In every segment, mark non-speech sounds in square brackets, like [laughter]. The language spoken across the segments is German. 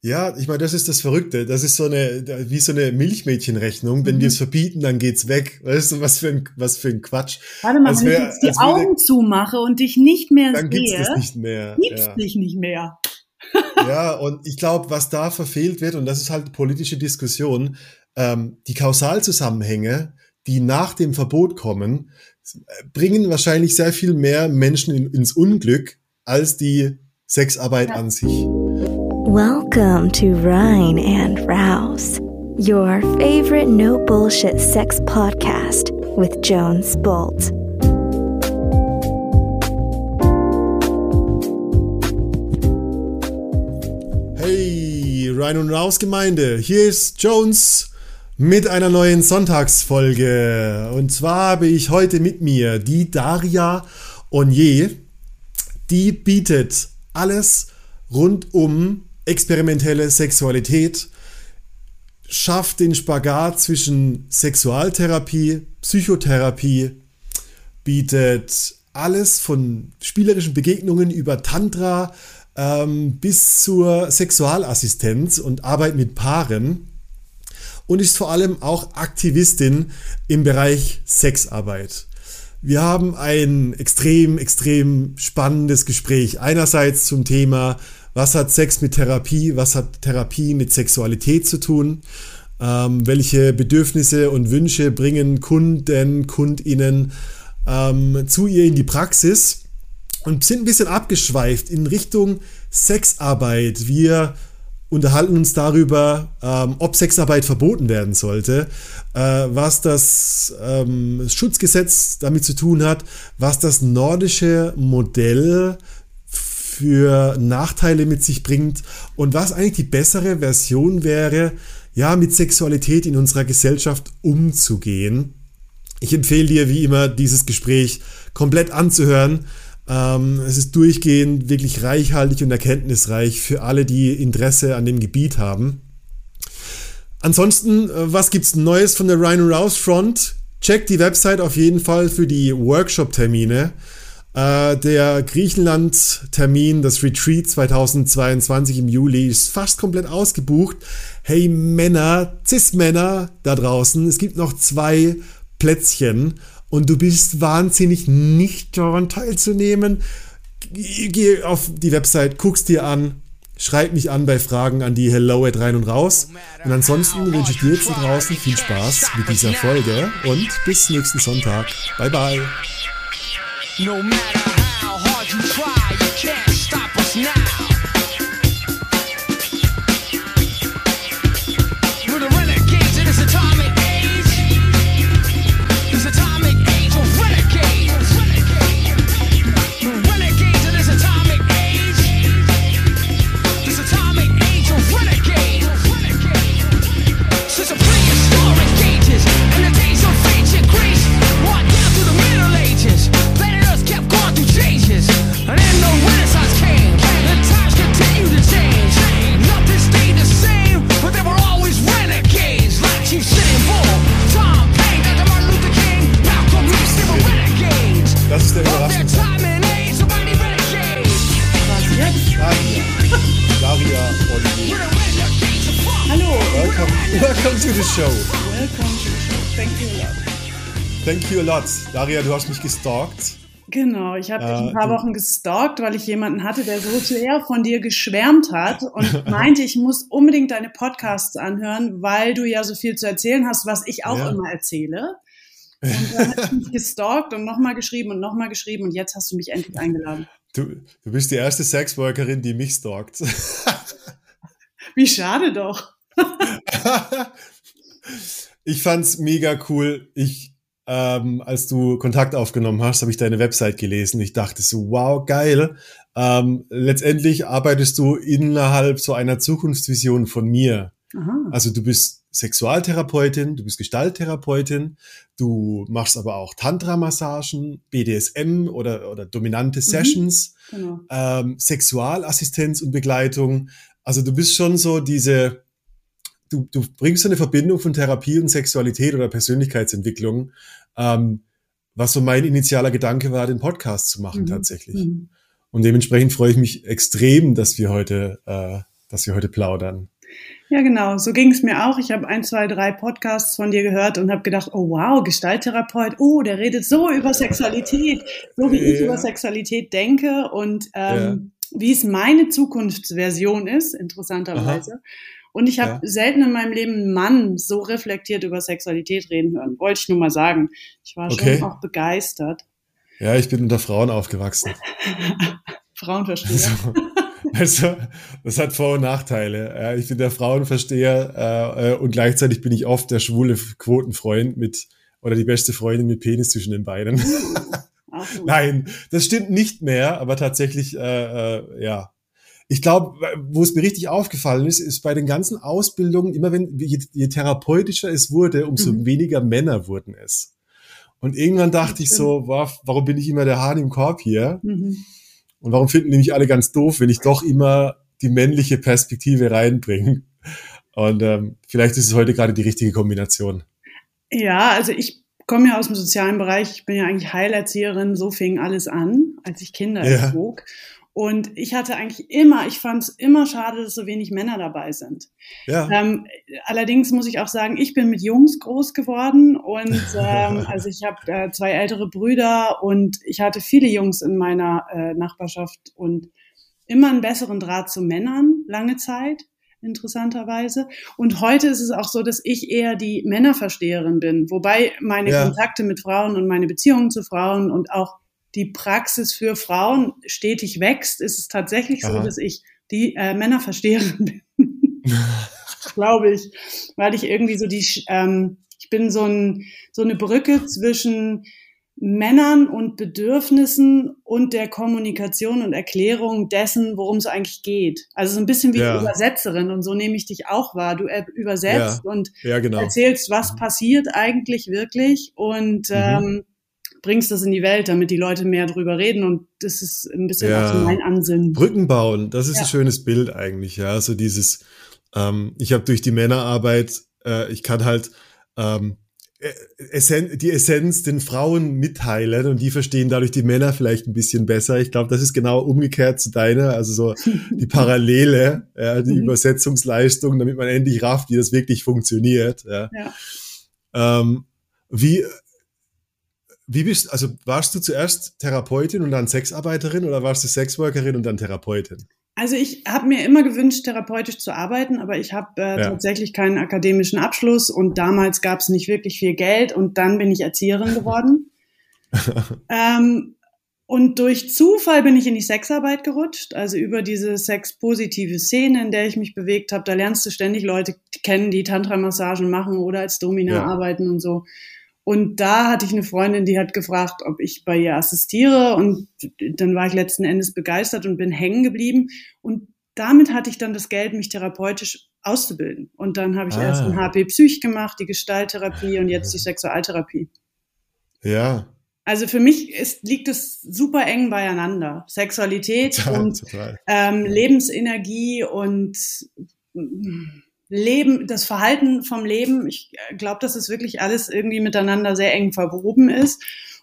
Ja, ich meine, das ist das Verrückte. Das ist so eine, wie so eine Milchmädchenrechnung. Wenn mhm. wir es verbieten, dann geht's weg. Weißt du, was für ein, was für ein Quatsch. Warte mal, als wenn wär, ich jetzt die Augen zumache und dich nicht mehr dann sehe, gibt's das nicht mehr. Gibt's ja. dich nicht mehr. ja, und ich glaube, was da verfehlt wird, und das ist halt politische Diskussion, ähm, die Kausalzusammenhänge, die nach dem Verbot kommen, bringen wahrscheinlich sehr viel mehr Menschen in, ins Unglück als die Sexarbeit ja. an sich. Welcome to Rhine and Rouse, your favorite no bullshit sex podcast with Jones Bolt. Hey, Rhine und Rouse Gemeinde, hier ist Jones mit einer neuen Sonntagsfolge. Und zwar habe ich heute mit mir die Daria Onier. Die bietet alles rund um experimentelle Sexualität, schafft den Spagat zwischen Sexualtherapie, Psychotherapie, bietet alles von spielerischen Begegnungen über Tantra ähm, bis zur Sexualassistenz und Arbeit mit Paaren und ist vor allem auch Aktivistin im Bereich Sexarbeit. Wir haben ein extrem, extrem spannendes Gespräch. Einerseits zum Thema was hat Sex mit Therapie? Was hat Therapie mit Sexualität zu tun? Ähm, welche Bedürfnisse und Wünsche bringen Kunden, Kundinnen ähm, zu ihr in die Praxis? Und sind ein bisschen abgeschweift in Richtung Sexarbeit. Wir unterhalten uns darüber, ähm, ob Sexarbeit verboten werden sollte, äh, was das ähm, Schutzgesetz damit zu tun hat, was das nordische Modell für Nachteile mit sich bringt und was eigentlich die bessere Version wäre, ja, mit Sexualität in unserer Gesellschaft umzugehen. Ich empfehle dir wie immer, dieses Gespräch komplett anzuhören. Ähm, es ist durchgehend wirklich reichhaltig und erkenntnisreich für alle, die Interesse an dem Gebiet haben. Ansonsten, äh, was gibt's Neues von der Rhino Rouse Front? Check die Website auf jeden Fall für die Workshop-Termine. Äh, der Griechenland-Termin, das Retreat 2022 im Juli, ist fast komplett ausgebucht. Hey Männer, Cis-Männer da draußen, es gibt noch zwei Plätzchen und du bist wahnsinnig nicht daran teilzunehmen. Geh auf die Website, guck's dir an, schreib mich an bei Fragen an die Hello at rein und raus. Und ansonsten wünsche ich dir jetzt draußen viel Spaß mit dieser Folge und bis nächsten Sonntag. Bye bye. No matter how hard you try, you can't stop us now. Thank you a lot. Daria, du hast mich gestalkt. Genau, ich habe dich ein paar Wochen gestalkt, weil ich jemanden hatte, der so sehr von dir geschwärmt hat und [laughs] meinte, ich muss unbedingt deine Podcasts anhören, weil du ja so viel zu erzählen hast, was ich auch ja. immer erzähle. Und dann habe ich mich gestalkt und nochmal geschrieben und nochmal geschrieben und jetzt hast du mich endlich eingeladen. Du, du bist die erste Sexworkerin, die mich stalkt. [laughs] Wie schade doch. Ich fand's mega cool. Ich ähm, als du Kontakt aufgenommen hast, habe ich deine Website gelesen. Ich dachte so, wow, geil. Ähm, letztendlich arbeitest du innerhalb so einer Zukunftsvision von mir. Aha. Also du bist Sexualtherapeutin, du bist Gestalttherapeutin, du machst aber auch Tantra-Massagen, BDSM oder, oder dominante mhm. Sessions, genau. ähm, Sexualassistenz und Begleitung. Also du bist schon so diese, du, du bringst so eine Verbindung von Therapie und Sexualität oder Persönlichkeitsentwicklung, ähm, was so mein initialer Gedanke war, den Podcast zu machen mhm. tatsächlich. Mhm. Und dementsprechend freue ich mich extrem, dass wir heute äh, dass wir heute plaudern. Ja, genau. So ging es mir auch. Ich habe ein, zwei, drei Podcasts von dir gehört und habe gedacht, oh wow, Gestalttherapeut, oh, der redet so über Sexualität, so wie ja. ich über Sexualität denke und ähm, ja. wie es meine Zukunftsversion ist, interessanterweise. Aha. Und ich habe ja. selten in meinem Leben einen Mann so reflektiert über Sexualität reden hören. Wollte ich nur mal sagen. Ich war okay. schon auch begeistert. Ja, ich bin unter Frauen aufgewachsen. [laughs] Frauenversteher. Also, also, das hat Vor- und Nachteile. Ich bin der Frauenversteher äh, äh, und gleichzeitig bin ich oft der schwule Quotenfreund mit oder die beste Freundin mit Penis zwischen den Beinen. [laughs] Nein, das stimmt nicht mehr, aber tatsächlich, äh, äh, ja. Ich glaube, wo es mir richtig aufgefallen ist, ist bei den ganzen Ausbildungen, immer wenn, je, je therapeutischer es wurde, umso mhm. weniger Männer wurden es. Und irgendwann dachte ich so, wow, warum bin ich immer der Hahn im Korb hier? Mhm. Und warum finden die mich alle ganz doof, wenn ich doch immer die männliche Perspektive reinbringe? Und ähm, vielleicht ist es heute gerade die richtige Kombination. Ja, also ich komme ja aus dem sozialen Bereich. Ich bin ja eigentlich Heilerzieherin. So fing alles an, als ich Kinder ja. erzog. Und ich hatte eigentlich immer, ich fand es immer schade, dass so wenig Männer dabei sind. Ja. Ähm, allerdings muss ich auch sagen, ich bin mit Jungs groß geworden und [laughs] ähm, also ich habe äh, zwei ältere Brüder und ich hatte viele Jungs in meiner äh, Nachbarschaft und immer einen besseren Draht zu Männern lange Zeit interessanterweise. Und heute ist es auch so, dass ich eher die Männerversteherin bin, wobei meine ja. Kontakte mit Frauen und meine Beziehungen zu Frauen und auch die Praxis für Frauen stetig wächst, ist es tatsächlich Aha. so, dass ich die äh, Männerversteherin [laughs] bin. Glaube ich. Weil ich irgendwie so die, ähm, ich bin so, ein, so eine Brücke zwischen Männern und Bedürfnissen und der Kommunikation und Erklärung dessen, worum es eigentlich geht. Also so ein bisschen wie ja. Übersetzerin und so nehme ich dich auch wahr. Du übersetzt ja. und ja, genau. erzählst, was mhm. passiert eigentlich wirklich und mhm. ähm, bringst das in die Welt, damit die Leute mehr drüber reden und das ist ein bisschen ja. auch mein Ansinnen. Brücken bauen, das ist ja. ein schönes Bild eigentlich, ja, so dieses, ähm, ich habe durch die Männerarbeit, äh, ich kann halt ähm, äh, Essen, die Essenz den Frauen mitteilen und die verstehen dadurch die Männer vielleicht ein bisschen besser. Ich glaube, das ist genau umgekehrt zu deiner, also so die [laughs] Parallele, ja, die mhm. Übersetzungsleistung, damit man endlich rafft, wie das wirklich funktioniert. Ja. ja. Ähm, wie wie bist, also warst du zuerst Therapeutin und dann Sexarbeiterin oder warst du Sexworkerin und dann Therapeutin? Also ich habe mir immer gewünscht, therapeutisch zu arbeiten, aber ich habe äh, ja. tatsächlich keinen akademischen Abschluss und damals gab es nicht wirklich viel Geld und dann bin ich Erzieherin geworden. [laughs] ähm, und durch Zufall bin ich in die Sexarbeit gerutscht, also über diese sexpositive Szene, in der ich mich bewegt habe. Da lernst du ständig Leute kennen, die Tantra-Massagen machen oder als Domina ja. arbeiten und so. Und da hatte ich eine Freundin, die hat gefragt, ob ich bei ihr assistiere. Und dann war ich letzten Endes begeistert und bin hängen geblieben. Und damit hatte ich dann das Geld, mich therapeutisch auszubilden. Und dann habe ich ah. erst ein HP Psych gemacht, die Gestalttherapie und jetzt die Sexualtherapie. Ja. Also für mich ist, liegt es super eng beieinander. Sexualität total, und total. Ähm, Lebensenergie und Leben, das Verhalten vom Leben, ich äh, glaube, dass es wirklich alles irgendwie miteinander sehr eng verwoben ist.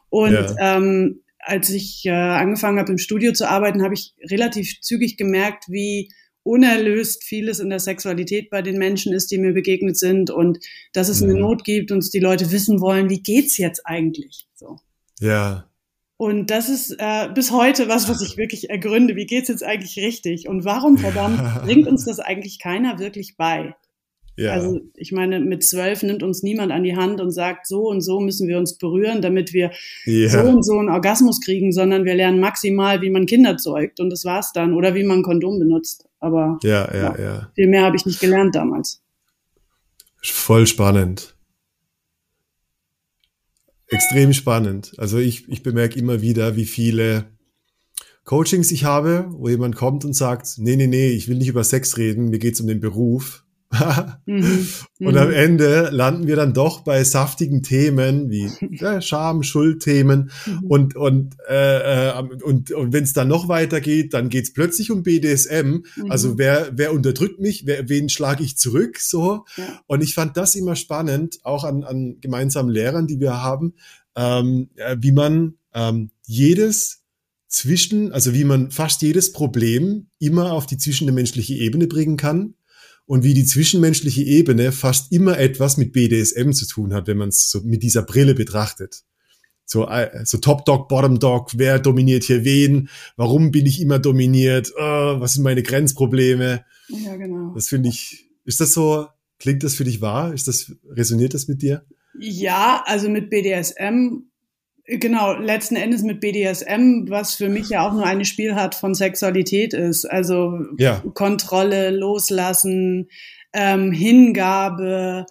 Und ja. ähm, als ich äh, angefangen habe, im Studio zu arbeiten, habe ich relativ zügig gemerkt, wie unerlöst vieles in der Sexualität bei den Menschen ist, die mir begegnet sind und dass es mhm. eine Not gibt und die Leute wissen wollen, wie geht's jetzt eigentlich? So. Ja. Und das ist äh, bis heute was, was ich wirklich ergründe. Wie geht's jetzt eigentlich richtig? Und warum, [laughs] verdammt, bringt uns das eigentlich keiner wirklich bei? Ja. Also ich meine, mit zwölf nimmt uns niemand an die Hand und sagt, so und so müssen wir uns berühren, damit wir ja. so und so einen Orgasmus kriegen, sondern wir lernen maximal, wie man Kinder zeugt und das war's dann. Oder wie man Kondom benutzt. Aber ja, ja, ja. viel mehr habe ich nicht gelernt damals. Voll spannend extrem spannend. Also ich, ich bemerke immer wieder, wie viele Coachings ich habe, wo jemand kommt und sagt, nee, nee, nee, ich will nicht über Sex reden, mir geht's um den Beruf. [laughs] mhm. Und am mhm. Ende landen wir dann doch bei saftigen Themen wie ja, [laughs] Scham, Schuldthemen mhm. und und äh, äh und und wenn es dann noch weitergeht, dann geht's plötzlich um BDSM. Mhm. Also wer wer unterdrückt mich, wer, wen schlage ich zurück so? Ja. Und ich fand das immer spannend, auch an an gemeinsamen Lehrern, die wir haben, ähm, wie man ähm, jedes zwischen, also wie man fast jedes Problem immer auf die zwischenmenschliche Ebene bringen kann und wie die zwischenmenschliche Ebene fast immer etwas mit BDSM zu tun hat, wenn man es so mit dieser Brille betrachtet. So, äh, so Top Dog, Bottom Dog, wer dominiert hier wen? Warum bin ich immer dominiert? Oh, was sind meine Grenzprobleme? Ja, genau. Das finde ich, ist das so, klingt das für dich wahr? Ist das, resoniert das mit dir? Ja, also mit BDSM Genau, letzten Endes mit BDSM, was für mich ja auch nur eine Spielart von Sexualität ist. Also ja. Kontrolle, Loslassen, ähm, Hingabe,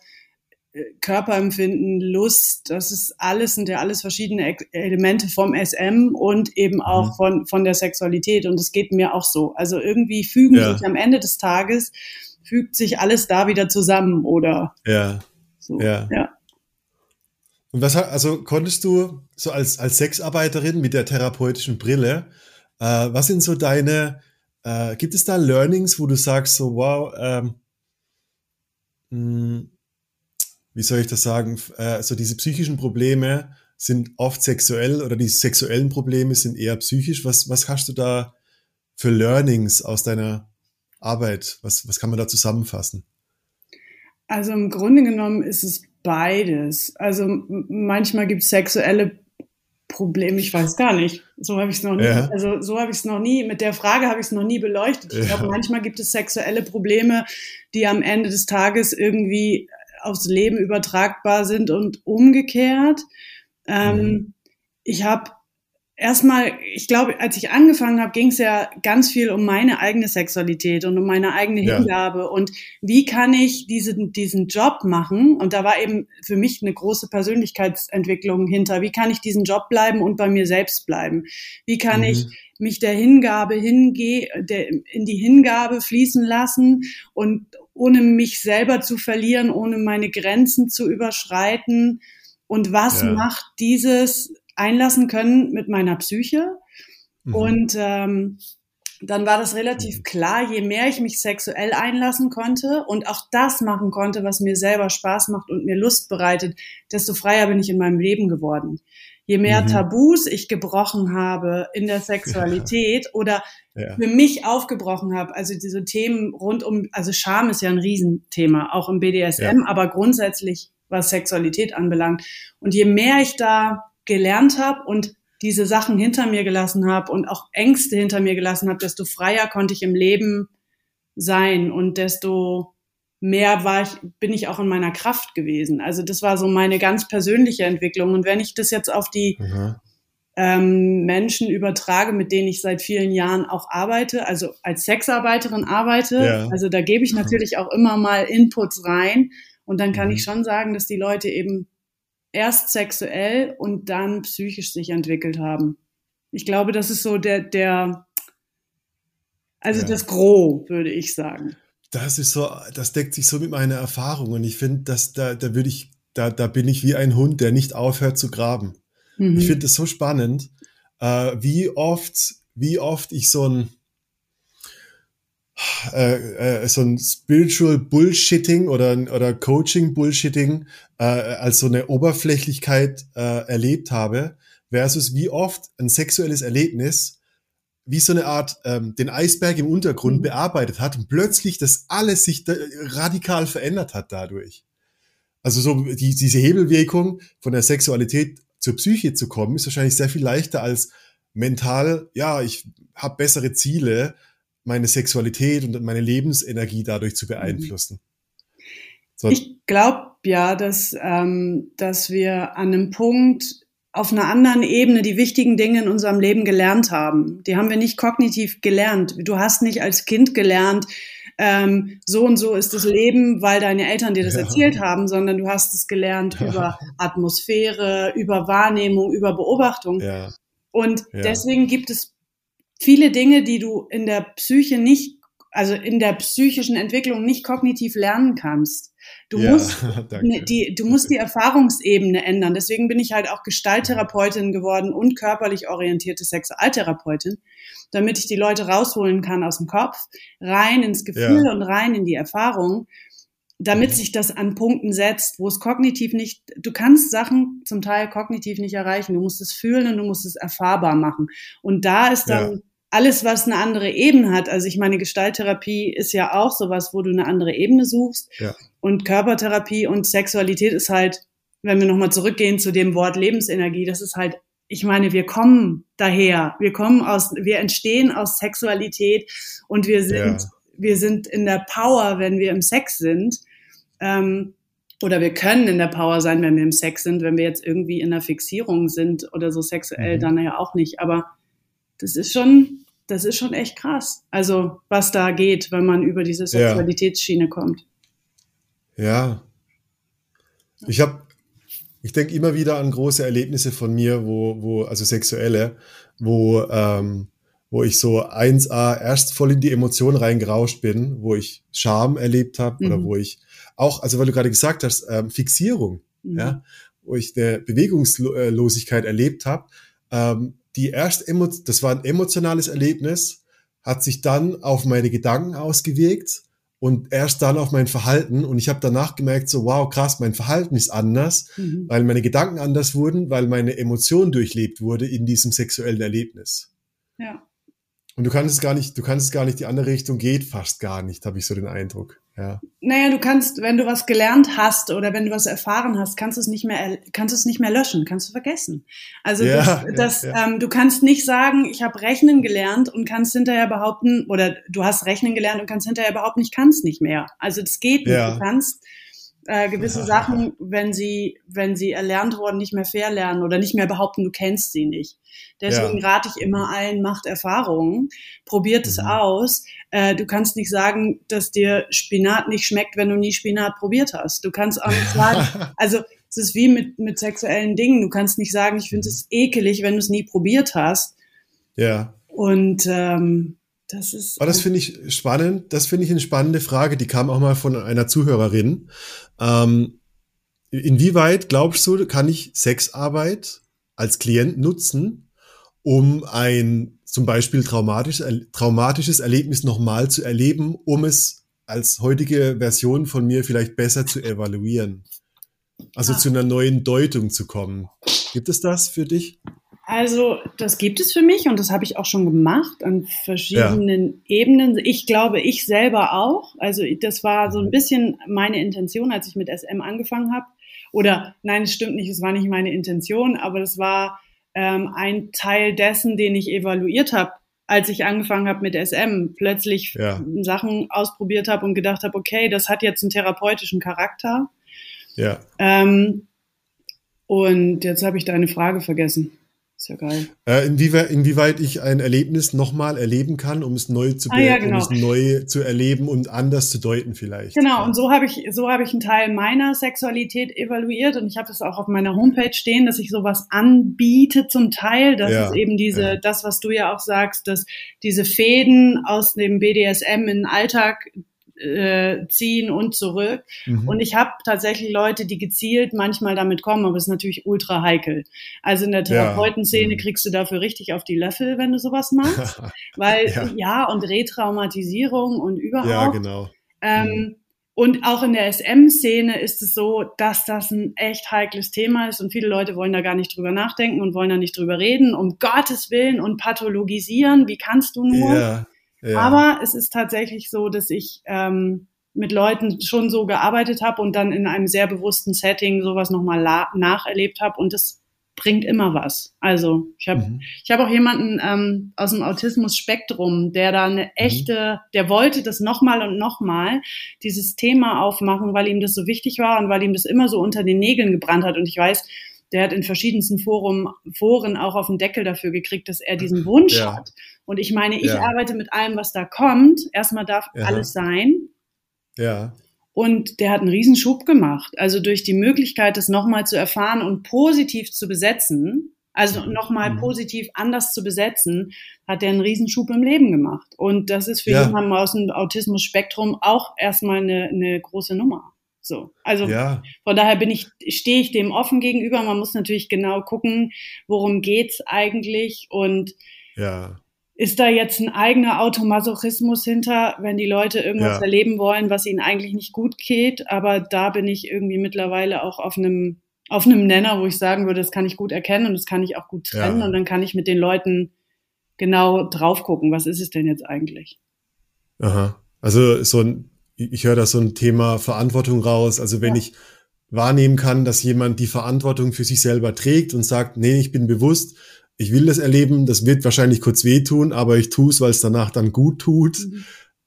äh, Körperempfinden, Lust, das ist alles, sind ja alles verschiedene Elemente vom SM und eben auch mhm. von, von der Sexualität. Und es geht mir auch so. Also irgendwie fügen ja. sich am Ende des Tages, fügt sich alles da wieder zusammen, oder? Ja. So, ja. ja. Und was also konntest du so als, als Sexarbeiterin mit der therapeutischen Brille, äh, was sind so deine, äh, gibt es da Learnings, wo du sagst, so wow, ähm, mh, hm, wie soll ich das sagen, äh, so diese psychischen Probleme sind oft sexuell oder die sexuellen Probleme sind eher psychisch. Was, was hast du da für Learnings aus deiner Arbeit? Was, was kann man da zusammenfassen? Also im Grunde genommen ist es beides. Also manchmal gibt es sexuelle Probleme, ich weiß gar nicht. So habe ich es noch nie. Ja. Also so habe ich es noch nie. Mit der Frage habe ich es noch nie beleuchtet. Ich ja. glaube, manchmal gibt es sexuelle Probleme, die am Ende des Tages irgendwie aufs Leben übertragbar sind und umgekehrt. Ähm, mhm. Ich habe erstmal, ich glaube, als ich angefangen habe, ging es ja ganz viel um meine eigene Sexualität und um meine eigene Hingabe ja. und wie kann ich diesen, diesen Job machen? Und da war eben für mich eine große Persönlichkeitsentwicklung hinter. Wie kann ich diesen Job bleiben und bei mir selbst bleiben? Wie kann mhm. ich mich der Hingabe hingehe, der, in die Hingabe fließen lassen und ohne mich selber zu verlieren, ohne meine Grenzen zu überschreiten? Und was ja. macht dieses einlassen können mit meiner Psyche. Mhm. Und ähm, dann war das relativ mhm. klar, je mehr ich mich sexuell einlassen konnte und auch das machen konnte, was mir selber Spaß macht und mir Lust bereitet, desto freier bin ich in meinem Leben geworden. Je mehr mhm. Tabus ich gebrochen habe in der Sexualität [laughs] ja. oder ja. für mich aufgebrochen habe, also diese Themen rund um, also Scham ist ja ein Riesenthema, auch im BDSM, ja. aber grundsätzlich was Sexualität anbelangt. Und je mehr ich da gelernt habe und diese Sachen hinter mir gelassen habe und auch Ängste hinter mir gelassen habe, desto freier konnte ich im Leben sein und desto mehr war ich, bin ich auch in meiner Kraft gewesen. Also das war so meine ganz persönliche Entwicklung. Und wenn ich das jetzt auf die mhm. ähm, Menschen übertrage, mit denen ich seit vielen Jahren auch arbeite, also als Sexarbeiterin arbeite, ja. also da gebe ich natürlich auch immer mal Inputs rein. Und dann kann mhm. ich schon sagen, dass die Leute eben erst sexuell und dann psychisch sich entwickelt haben. Ich glaube, das ist so der, der, also ja. das Gros, würde ich sagen. Das ist so, das deckt sich so mit meiner Erfahrung und ich finde, dass da, da würde ich, da, da bin ich wie ein Hund, der nicht aufhört zu graben. Mhm. Ich finde das so spannend, äh, wie oft, wie oft ich so ein, äh, äh, so ein Spiritual Bullshitting oder, oder Coaching Bullshitting äh, als so eine Oberflächlichkeit äh, erlebt habe, versus wie oft ein sexuelles Erlebnis wie so eine Art ähm, den Eisberg im Untergrund mhm. bearbeitet hat und plötzlich das alles sich da radikal verändert hat dadurch. Also so die, diese Hebelwirkung von der Sexualität zur Psyche zu kommen, ist wahrscheinlich sehr viel leichter als mental, ja, ich habe bessere Ziele, meine Sexualität und meine Lebensenergie dadurch zu beeinflussen. So. Ich glaube ja, dass, ähm, dass wir an einem Punkt auf einer anderen Ebene die wichtigen Dinge in unserem Leben gelernt haben. Die haben wir nicht kognitiv gelernt. Du hast nicht als Kind gelernt, ähm, so und so ist das Leben, weil deine Eltern dir das ja. erzählt haben, sondern du hast es gelernt über Atmosphäre, über Wahrnehmung, über Beobachtung. Ja. Und ja. deswegen gibt es viele Dinge, die du in der Psyche nicht, also in der psychischen Entwicklung nicht kognitiv lernen kannst. Du ja, musst [laughs] die, du musst die [laughs] Erfahrungsebene ändern. Deswegen bin ich halt auch Gestalttherapeutin geworden und körperlich orientierte Sexualtherapeutin, damit ich die Leute rausholen kann aus dem Kopf, rein ins Gefühl ja. und rein in die Erfahrung. damit sich das an Punkten setzt, wo es kognitiv nicht, du kannst Sachen zum Teil kognitiv nicht erreichen. Du musst es fühlen und du musst es erfahrbar machen. Und da ist dann ja. Alles, was eine andere Ebene hat. Also ich meine, Gestalttherapie ist ja auch sowas, wo du eine andere Ebene suchst. Ja. Und Körpertherapie und Sexualität ist halt, wenn wir nochmal zurückgehen zu dem Wort Lebensenergie, das ist halt ich meine, wir kommen daher, wir kommen aus, wir entstehen aus Sexualität und wir sind ja wir sind in der Power, wenn wir im Sex sind. Ähm, oder wir können in der Power sein, wenn wir im Sex sind, wenn wir jetzt irgendwie in der Fixierung sind oder so sexuell, mhm. dann ja auch nicht. Aber das ist schon, das ist schon echt krass. Also, was da geht, wenn man über diese Sexualitätsschiene ja. kommt. Ja. Ich habe, ich denke immer wieder an große Erlebnisse von mir, wo, wo, also sexuelle, wo, ähm, wo ich so 1a erst voll in die Emotionen reingerauscht bin, wo ich Scham erlebt habe mhm. oder wo ich auch, also weil du gerade gesagt hast, ähm, Fixierung, mhm. ja, wo ich eine Bewegungslosigkeit erlebt habe, ähm, die erst das war ein emotionales Erlebnis, hat sich dann auf meine Gedanken ausgewirkt und erst dann auf mein Verhalten und ich habe danach gemerkt so wow krass mein Verhalten ist anders mhm. weil meine Gedanken anders wurden weil meine Emotion durchlebt wurde in diesem sexuellen Erlebnis ja und du kannst es gar nicht, du kannst es gar nicht, die andere Richtung geht fast gar nicht, habe ich so den Eindruck. Ja. Naja, du kannst, wenn du was gelernt hast oder wenn du was erfahren hast, kannst du es nicht mehr, kannst du es nicht mehr löschen, kannst du vergessen. Also ja, das, das ja, Ähm, du kannst nicht sagen, ich habe Rechnen gelernt und kannst hinterher behaupten, oder du hast Rechnen gelernt und kannst hinterher behaupten, ich kann es nicht mehr. Also das geht nicht. Du kannst äh, gewisse [laughs] Sachen, wenn sie, wenn sie erlernt wurden, nicht mehr fair lernen oder nicht mehr behaupten, du kennst sie nicht. Deswegen ja. rate ich immer allen, macht Erfahrungen, probiert mhm. es aus. Äh, du kannst nicht sagen, dass dir Spinat nicht schmeckt, wenn du nie Spinat probiert hast. Du kannst auch nicht sagen, [laughs] also es ist wie mit, mit sexuellen Dingen. Du kannst nicht sagen, ich finde es ekelig, wenn du es nie probiert hast. Ja. Und ähm, das ist. Aber das finde ich spannend. Das finde ich eine spannende Frage. Die kam auch mal von einer Zuhörerin. Ähm, inwieweit glaubst du, kann ich Sexarbeit als Klient nutzen, um ein zum Beispiel traumatisches, traumatisches Erlebnis nochmal zu erleben, um es als heutige Version von mir vielleicht besser zu evaluieren? Also ah. zu einer neuen Deutung zu kommen. Gibt es das für dich? Also, das gibt es für mich und das habe ich auch schon gemacht an verschiedenen ja. Ebenen. Ich glaube, ich selber auch. Also, das war so ein mhm. bisschen meine Intention, als ich mit SM angefangen habe. Oder nein, es stimmt nicht, es war nicht meine Intention, aber das war ähm, ein Teil dessen, den ich evaluiert habe, als ich angefangen habe mit SM. Plötzlich ja. Sachen ausprobiert habe und gedacht habe, okay, das hat jetzt einen therapeutischen Charakter. Ja. Ähm, und jetzt habe ich deine Frage vergessen. Ist ja geil. Äh, inwieweit, inwieweit ich ein Erlebnis nochmal erleben kann, um es neu zu ah, ja, genau. um es neu zu erleben und anders zu deuten vielleicht. Genau, ja. und so habe ich, so habe ich einen Teil meiner Sexualität evaluiert und ich habe das auch auf meiner Homepage stehen, dass ich sowas anbiete zum Teil. Das ja. ist eben diese, das, was du ja auch sagst, dass diese Fäden aus dem BDSM in den Alltag äh, ziehen und zurück. Mhm. Und ich habe tatsächlich Leute, die gezielt manchmal damit kommen, aber es ist natürlich ultra heikel. Also in der Therapeutenszene ja. Mhm. kriegst du dafür richtig auf die Löffel, wenn du sowas machst. [laughs] Weil ja. ja. und Retraumatisierung und überhaupt. Ja, genau. Ähm, mhm. Und auch in der SM-Szene ist es so, dass das ein echt heikles Thema ist und viele Leute wollen da gar nicht drüber nachdenken und wollen da nicht drüber reden, um Gottes Willen und pathologisieren. Wie kannst du nur? Ja. Ja. Aber es ist tatsächlich so, dass ich ähm, mit Leuten schon so gearbeitet habe und dann in einem sehr bewussten Setting sowas nochmal nacherlebt habe und das bringt immer was. Also ich habe mhm. ich habe auch jemanden ähm, aus dem Autismus-Spektrum, der da eine mhm. echte, mhm. der wollte das nochmal und nochmal dieses Thema aufmachen, weil ihm das so wichtig war und weil ihm das immer so unter den Nägeln gebrannt hat. Und ich weiß, der hat in verschiedensten Forum, Foren auch auf den Deckel dafür gekriegt, dass er diesen Wunsch ja. hat. Und ich meine, ich ja. arbeite mit allem, was da kommt. Erstmal darf ja. alles sein. Ja. Und der hat einen Riesenschub gemacht. Also durch die Möglichkeit, das nochmal zu erfahren und positiv zu besetzen, also nochmal mhm. positiv anders zu besetzen, hat der einen Riesenschub im Leben gemacht. Und das ist für jemanden aus dem Autismus-Spektrum auch erstmal eine, eine große Nummer. So, also ja. von daher bin ich, stehe ich dem offen gegenüber. Man muss natürlich genau gucken, worum geht's eigentlich und ja. ist da jetzt ein eigener Automasochismus hinter, wenn die Leute irgendwas ja. erleben wollen, was ihnen eigentlich nicht gut geht. Aber da bin ich irgendwie mittlerweile auch auf einem, auf einem Nenner, wo ich sagen würde, das kann ich gut erkennen und das kann ich auch gut trennen. Und dann kann ich mit den Leuten genau drauf gucken, was ist es denn jetzt eigentlich? Aha. Also so ein, ich höre da so ein Thema Verantwortung raus. Also wenn ja. ich wahrnehmen kann, dass jemand die Verantwortung für sich selber trägt und sagt, nee, ich bin bewusst, ich will das erleben, das wird wahrscheinlich kurz wehtun, aber ich tue es, weil es danach dann gut tut. Mhm.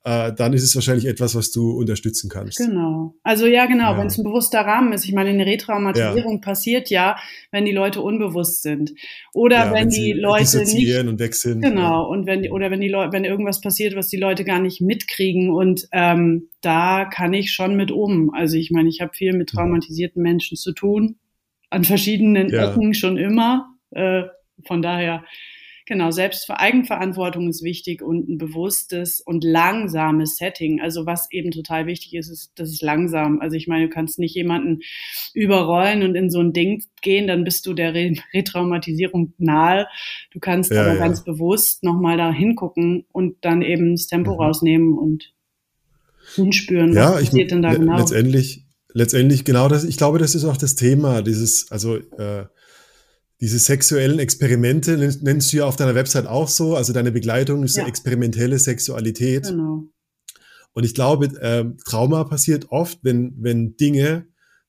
Äh, dann ist es wahrscheinlich etwas, was du unterstützen kannst. Genau. Also ja, genau, ja. wenn es ein bewusster Rahmen ist. Ich meine, eine Retraumatisierung ja. passiert ja, wenn die Leute unbewusst sind. Oder ja, wenn, wenn die Leute nicht. und weg sind. Genau. Und wenn, oder wenn die Leute, wenn irgendwas passiert, was die Leute gar nicht mitkriegen. Und ähm, da kann ich schon mit um. Also ich meine, ich habe viel mit mhm. traumatisierten Menschen zu tun. An verschiedenen Ecken schon immer. Äh, von daher, genau, selbst Eigenverantwortung ist wichtig und ein bewusstes und langsames Setting. Also was eben total wichtig ist, ist, das ist langsam. Also ich meine, du kannst nicht jemanden überrollen und in so ein Ding gehen, dann bist du der Re [laughs] Retraumatisierung nahe. Du kannst ja, aber ja. ganz bewusst nochmal da hingucken und dann eben das Tempo mhm. rausnehmen und hinspüren, ja, was passiert ich, denn da genau. Letztendlich, letztendlich genau das, ich glaube, das ist auch das Thema, dieses, also äh, diese sexuellen Experimente nennst du ja auf deiner Website auch so, also deine Begleitung ist ja. experimentelle Sexualität. Genau. Und ich glaube, äh, Trauma passiert oft, wenn, wenn Dinge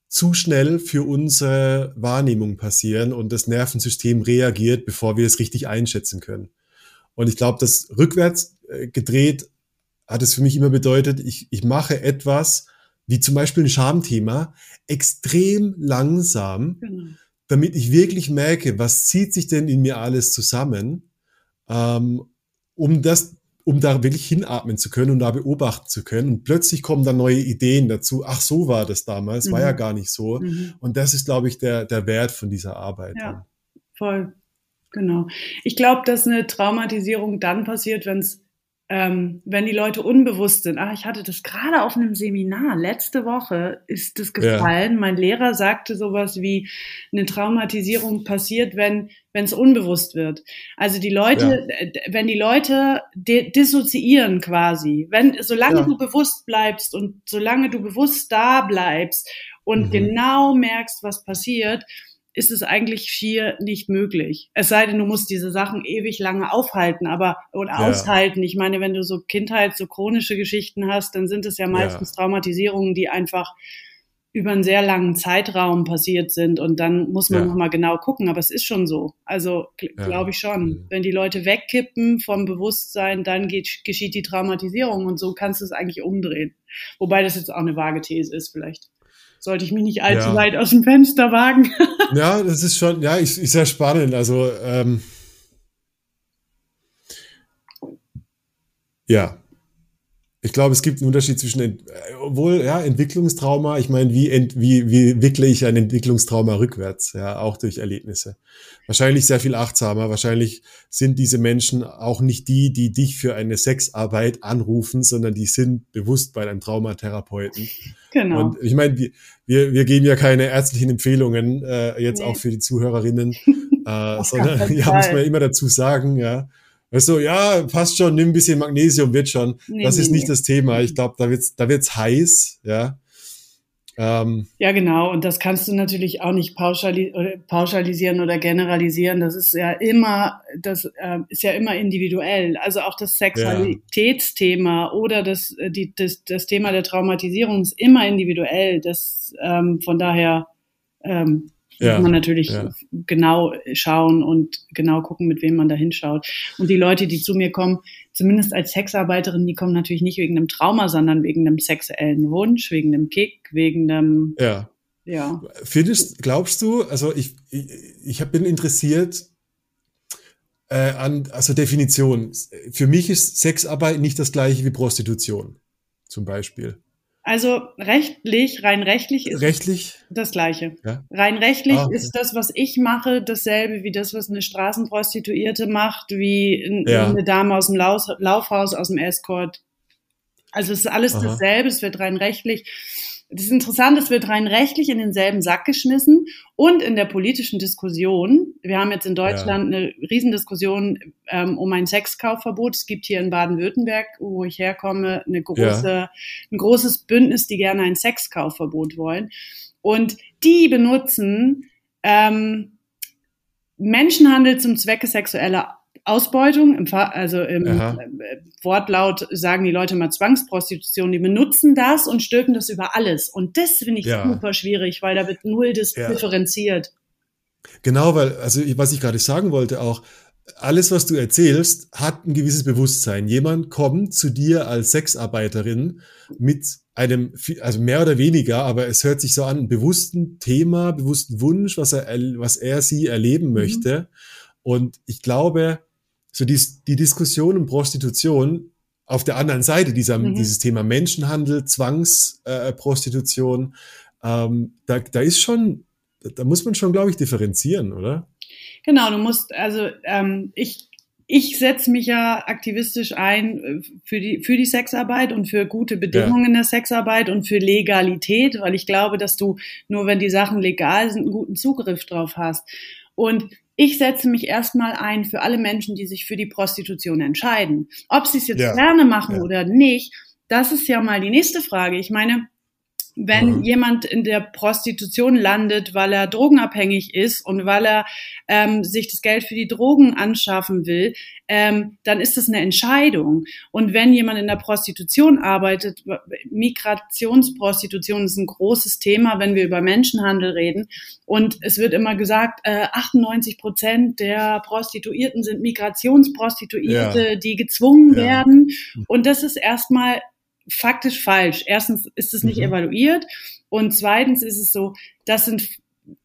zu schnell für unsere Wahrnehmung passieren und das Nervensystem reagiert, bevor wir es richtig einschätzen können. Und ich glaube, das rückwärts äh, gedreht hat es für mich immer bedeutet, ich, ich mache etwas, wie zum Beispiel ein Schamthema, extrem langsam. Genau damit ich wirklich merke, was zieht sich denn in mir alles zusammen, ähm, um das, um da wirklich hinatmen zu können und da beobachten zu können. Und plötzlich kommen dann neue Ideen dazu. Ach, so war das damals, mhm. war ja mhm. gar nicht so. Mhm. Und das ist, glaube ich, der, der Wert von dieser Arbeit. Ja, voll. Genau. Ich glaube, dass eine Traumatisierung dann passiert, wenn es ähm, wenn die Leute unbewusst sind. Ah, ich hatte das gerade auf einem Seminar. Letzte Woche ist das gefallen. Ja. Mein Lehrer sagte sowas wie, eine Traumatisierung passiert, wenn wenn es unbewusst wird. Also die Leute, ja. wenn die Leute dissoziieren quasi, wenn solange ja. du bewusst bleibst und solange du bewusst da bleibst und mhm. genau merkst, was passiert, ist es eigentlich schier nicht möglich. Es sei denn, du musst diese Sachen ewig lange aufhalten, aber oder ja. aushalten. Ich meine, wenn du so Kindheit, so chronische Geschichten hast, dann sind es ja meistens ja. Traumatisierungen, die einfach über einen sehr langen Zeitraum passiert sind und dann muss man ja. nochmal genau gucken, aber es ist schon so. Also ja. glaube ich schon. Mhm. Wenn die Leute wegkippen vom Bewusstsein, dann geht, geschieht die Traumatisierung und so kannst du es eigentlich umdrehen. Wobei das jetzt auch eine vage These ist vielleicht sollte ich mich nicht allzu ja. weit aus dem Fenster wagen. [laughs] ja, das ist schon, ja, ist, ist sehr spannend. Also, ähm, ja. Ich glaube, es gibt einen Unterschied zwischen, äh, obwohl, ja, Entwicklungstrauma, ich meine, wie, ent, wie, wie wickle ich ein Entwicklungstrauma rückwärts? Ja, auch durch Erlebnisse. Wahrscheinlich sehr viel achtsamer. Wahrscheinlich sind diese Menschen auch nicht die, die dich für eine Sexarbeit anrufen, sondern die sind bewusst bei einem Traumatherapeuten. Genau. Und ich meine, wir, wir geben ja keine ärztlichen Empfehlungen, äh, jetzt nee. auch für die Zuhörerinnen, [laughs] äh, sondern, ja, muss man immer dazu sagen, ja. Also, ja, passt schon, nimm ein bisschen Magnesium, wird schon. Nee, das nee, ist nicht nee. das Thema. Ich glaube, da wird's, da wird's heiß, ja. Ähm, ja, genau. Und das kannst du natürlich auch nicht pauschali pauschalisieren oder generalisieren. Das ist ja immer, das äh, ist ja immer individuell. Also auch das Sexualitätsthema ja. oder das, äh, die, das, das Thema der Traumatisierung ist immer individuell. Das ähm, von daher ähm, ja, muss man natürlich ja. genau schauen und genau gucken, mit wem man da hinschaut. Und die Leute, die zu mir kommen, zumindest als Sexarbeiterin, die kommen natürlich nicht wegen einem Trauma, sondern wegen einem sexuellen Wunsch, wegen einem Kick, wegen einem. Ja. Ja. Findest, glaubst du, also ich, ich, ich bin interessiert äh, an, also Definition. Für mich ist Sexarbeit nicht das gleiche wie Prostitution, zum Beispiel. Also rechtlich, rein rechtlich ist rechtlich? das Gleiche. Ja? Rein rechtlich ah, okay. ist das, was ich mache, dasselbe wie das, was eine Straßenprostituierte macht, wie ja. eine Dame aus dem Laufhaus, aus dem Escort. Also es ist alles Aha. dasselbe, es wird rein rechtlich das ist interessant, es wird rein rechtlich in denselben Sack geschmissen und in der politischen Diskussion. Wir haben jetzt in Deutschland ja. eine Riesendiskussion ähm, um ein Sexkaufverbot. Es gibt hier in Baden-Württemberg, wo ich herkomme, eine große, ja. ein großes Bündnis, die gerne ein Sexkaufverbot wollen. Und die benutzen ähm, Menschenhandel zum Zwecke sexueller Ausbeutung, im, also im Aha. Äh, Wortlaut sagen die Leute mal Zwangsprostitution, die benutzen das und stülpen das über alles. Und das finde ich ja. super schwierig, weil da wird null das ja. differenziert. Genau, weil, also was ich gerade sagen wollte auch, alles, was du erzählst, hat ein gewisses Bewusstsein. Jemand kommt zu dir als Sexarbeiterin mit einem, also mehr oder weniger, aber es hört sich so an, bewussten Thema, bewussten Wunsch, was er, was er sie erleben mhm. möchte. Mhm. Und ich glaube, so die, die Diskussion um Prostitution auf der anderen Seite dieser, mhm. dieses Thema Menschenhandel, Zwangsprostitution, äh, ähm, da, da ist schon, da muss man schon, glaube ich, differenzieren, oder? Genau, du musst, also ähm, ich, ich setze mich ja aktivistisch ein äh, für die, für die Sexarbeit und für gute Bedingungen ja. in der Sexarbeit und für Legalität, weil ich glaube, dass du nur wenn die Sachen legal sind, einen guten Zugriff drauf hast. Und ich setze mich erstmal ein für alle Menschen, die sich für die Prostitution entscheiden. Ob sie es jetzt ja. gerne machen ja. oder nicht, das ist ja mal die nächste Frage. Ich meine, wenn mhm. jemand in der Prostitution landet, weil er drogenabhängig ist und weil er ähm, sich das Geld für die Drogen anschaffen will, ähm, dann ist das eine Entscheidung. Und wenn jemand in der Prostitution arbeitet, Migrationsprostitution ist ein großes Thema, wenn wir über Menschenhandel reden. Und es wird immer gesagt, äh, 98 Prozent der Prostituierten sind Migrationsprostituierte, ja. die gezwungen ja. werden. Und das ist erstmal faktisch falsch. Erstens ist es nicht mhm. evaluiert und zweitens ist es so, das sind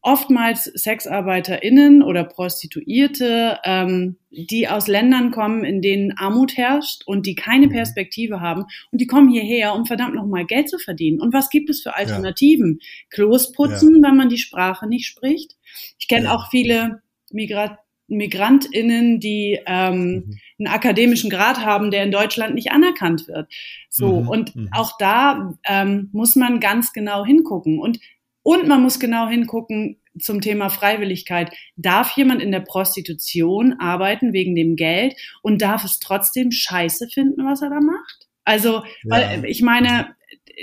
oftmals SexarbeiterInnen oder Prostituierte, ähm, die aus Ländern kommen, in denen Armut herrscht und die keine mhm. Perspektive haben und die kommen hierher, um verdammt nochmal Geld zu verdienen. Und was gibt es für Alternativen? Ja. Klos putzen, ja. wenn man die Sprache nicht spricht. Ich kenne ja. auch viele Migrat MigrantInnen, die ähm, mhm. einen akademischen Grad haben, der in Deutschland nicht anerkannt wird. So, mhm. und mhm. auch da ähm, muss man ganz genau hingucken. Und, und man muss genau hingucken zum Thema Freiwilligkeit. Darf jemand in der Prostitution arbeiten wegen dem Geld und darf es trotzdem scheiße finden, was er da macht? Also, ja. weil ich meine,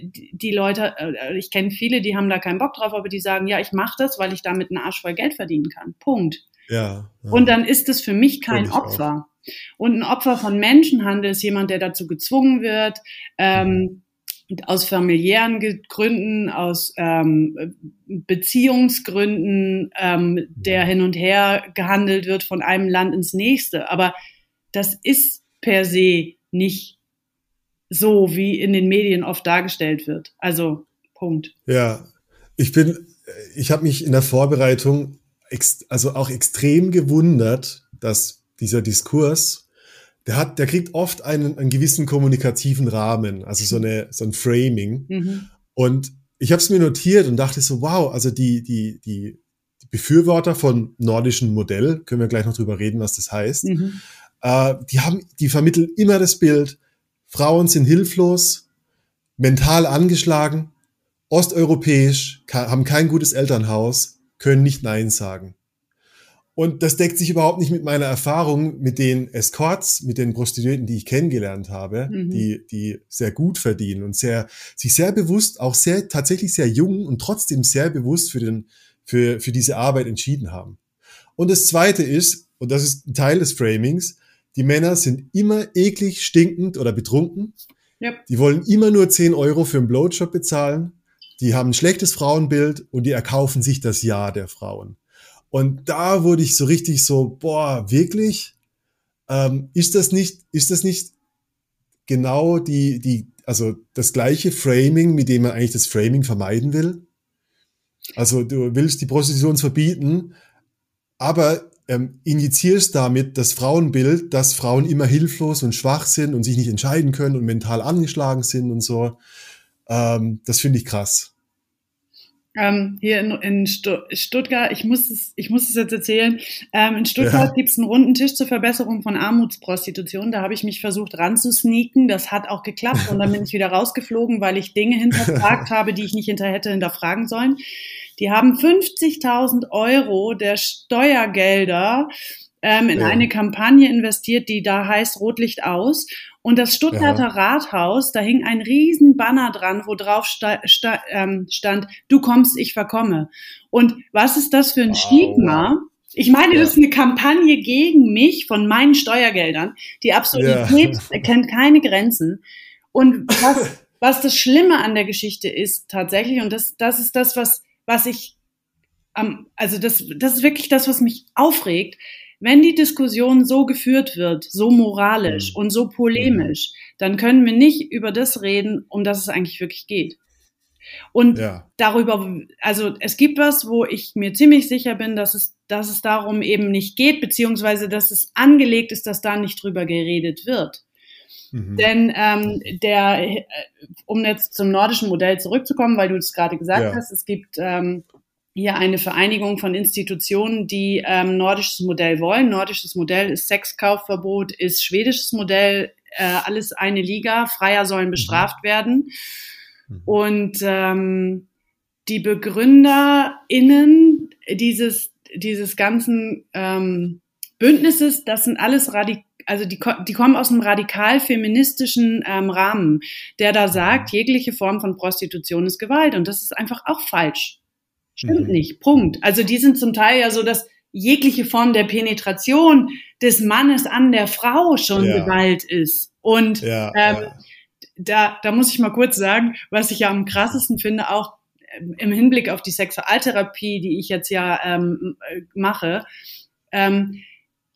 die Leute, äh, ich kenne viele, die haben da keinen Bock drauf, aber die sagen, ja, ich mache das, weil ich damit einen Arsch voll Geld verdienen kann. Punkt. Ja, ja. Und dann ist es für mich kein Opfer. Auch. Und ein Opfer von Menschenhandel ist jemand, der dazu gezwungen wird, ähm, aus familiären Gründen, aus ähm, Beziehungsgründen, ähm, der hin und her gehandelt wird von einem Land ins nächste. Aber das ist per se nicht so, wie in den Medien oft dargestellt wird. Also Punkt. Ja, ich bin, ich habe mich in der Vorbereitung also auch extrem gewundert, dass dieser Diskurs, der hat, der kriegt oft einen, einen gewissen kommunikativen Rahmen, also so eine, so ein Framing. Mhm. Und ich habe es mir notiert und dachte so, wow, also die, die, die, die Befürworter von nordischen Modell, können wir gleich noch drüber reden, was das heißt, mhm. äh, die haben, die vermitteln immer das Bild, Frauen sind hilflos, mental angeschlagen, osteuropäisch, haben kein gutes Elternhaus, können nicht Nein sagen. Und das deckt sich überhaupt nicht mit meiner Erfahrung mit den Escorts, mit den Prostituierten, die ich kennengelernt habe, mhm. die, die sehr gut verdienen und sehr, sich sehr bewusst, auch sehr, tatsächlich sehr jung und trotzdem sehr bewusst für den, für, für diese Arbeit entschieden haben. Und das zweite ist, und das ist ein Teil des Framings, die Männer sind immer eklig, stinkend oder betrunken. Yep. Die wollen immer nur 10 Euro für einen Blowjob bezahlen die haben ein schlechtes Frauenbild und die erkaufen sich das Ja der Frauen. Und da wurde ich so richtig so, boah, wirklich? Ähm, ist das nicht, ist das nicht genau die, die, also das gleiche Framing, mit dem man eigentlich das Framing vermeiden will? Also du willst die Prostitution verbieten, aber ähm, injizierst damit das Frauenbild, dass Frauen immer hilflos und schwach sind und sich nicht entscheiden können und mental angeschlagen sind und so. Ähm, das finde ich krass. ähm, hier in, in Stuttgart, ich muss es, ich muss es jetzt erzählen, ähm, in Stuttgart ja. gibt es einen runden Tisch zur Verbesserung von Armutsprostitution. Da habe ich mich versucht ranzusneaken. Das hat auch geklappt und dann bin ich wieder rausgeflogen, weil ich Dinge hinterfragt [laughs] habe, die ich nicht hinter hätte hinterfragen sollen. Die haben 50.000 Euro der Steuergelder ähm, in ja. eine Kampagne investiert, die da heißt Rotlicht aus. Und das Stuttgarter ja. Rathaus, da hing ein riesen Banner dran, wo drauf sta sta ähm, stand, du kommst, ich verkomme. Und was ist das für ein wow. Stigma? Ich meine, ja. das ist eine Kampagne gegen mich von meinen Steuergeldern. Die Absurdität ja. [laughs] kennt keine Grenzen. Und was, was das Schlimme an der Geschichte ist tatsächlich, und das, das ist das, was, was ich, ähm, also das, das ist wirklich das, was mich aufregt, wenn die Diskussion so geführt wird, so moralisch mhm. und so polemisch, dann können wir nicht über das reden, um das es eigentlich wirklich geht. Und ja. darüber, also es gibt was, wo ich mir ziemlich sicher bin, dass es, dass es darum eben nicht geht, beziehungsweise dass es angelegt ist, dass da nicht drüber geredet wird. Mhm. Denn ähm, der, äh, um jetzt zum nordischen Modell zurückzukommen, weil du es gerade gesagt ja. hast, es gibt ähm, hier eine Vereinigung von Institutionen, die ähm, nordisches Modell wollen. Nordisches Modell ist Sexkaufverbot, ist schwedisches Modell, äh, alles eine Liga, Freier sollen mhm. bestraft werden. Mhm. Und ähm, die BegründerInnen dieses, dieses ganzen ähm, Bündnisses, das sind alles Radik also die, die kommen aus einem radikal feministischen ähm, Rahmen, der da sagt, jegliche Form von Prostitution ist Gewalt. Und das ist einfach auch falsch. Stimmt mhm. nicht. Punkt. Also die sind zum Teil ja so, dass jegliche Form der Penetration des Mannes an der Frau schon ja. Gewalt ist. Und ja, ähm, ja. Da, da muss ich mal kurz sagen, was ich ja am krassesten finde, auch ähm, im Hinblick auf die Sexualtherapie, die ich jetzt ja ähm, äh, mache, ähm,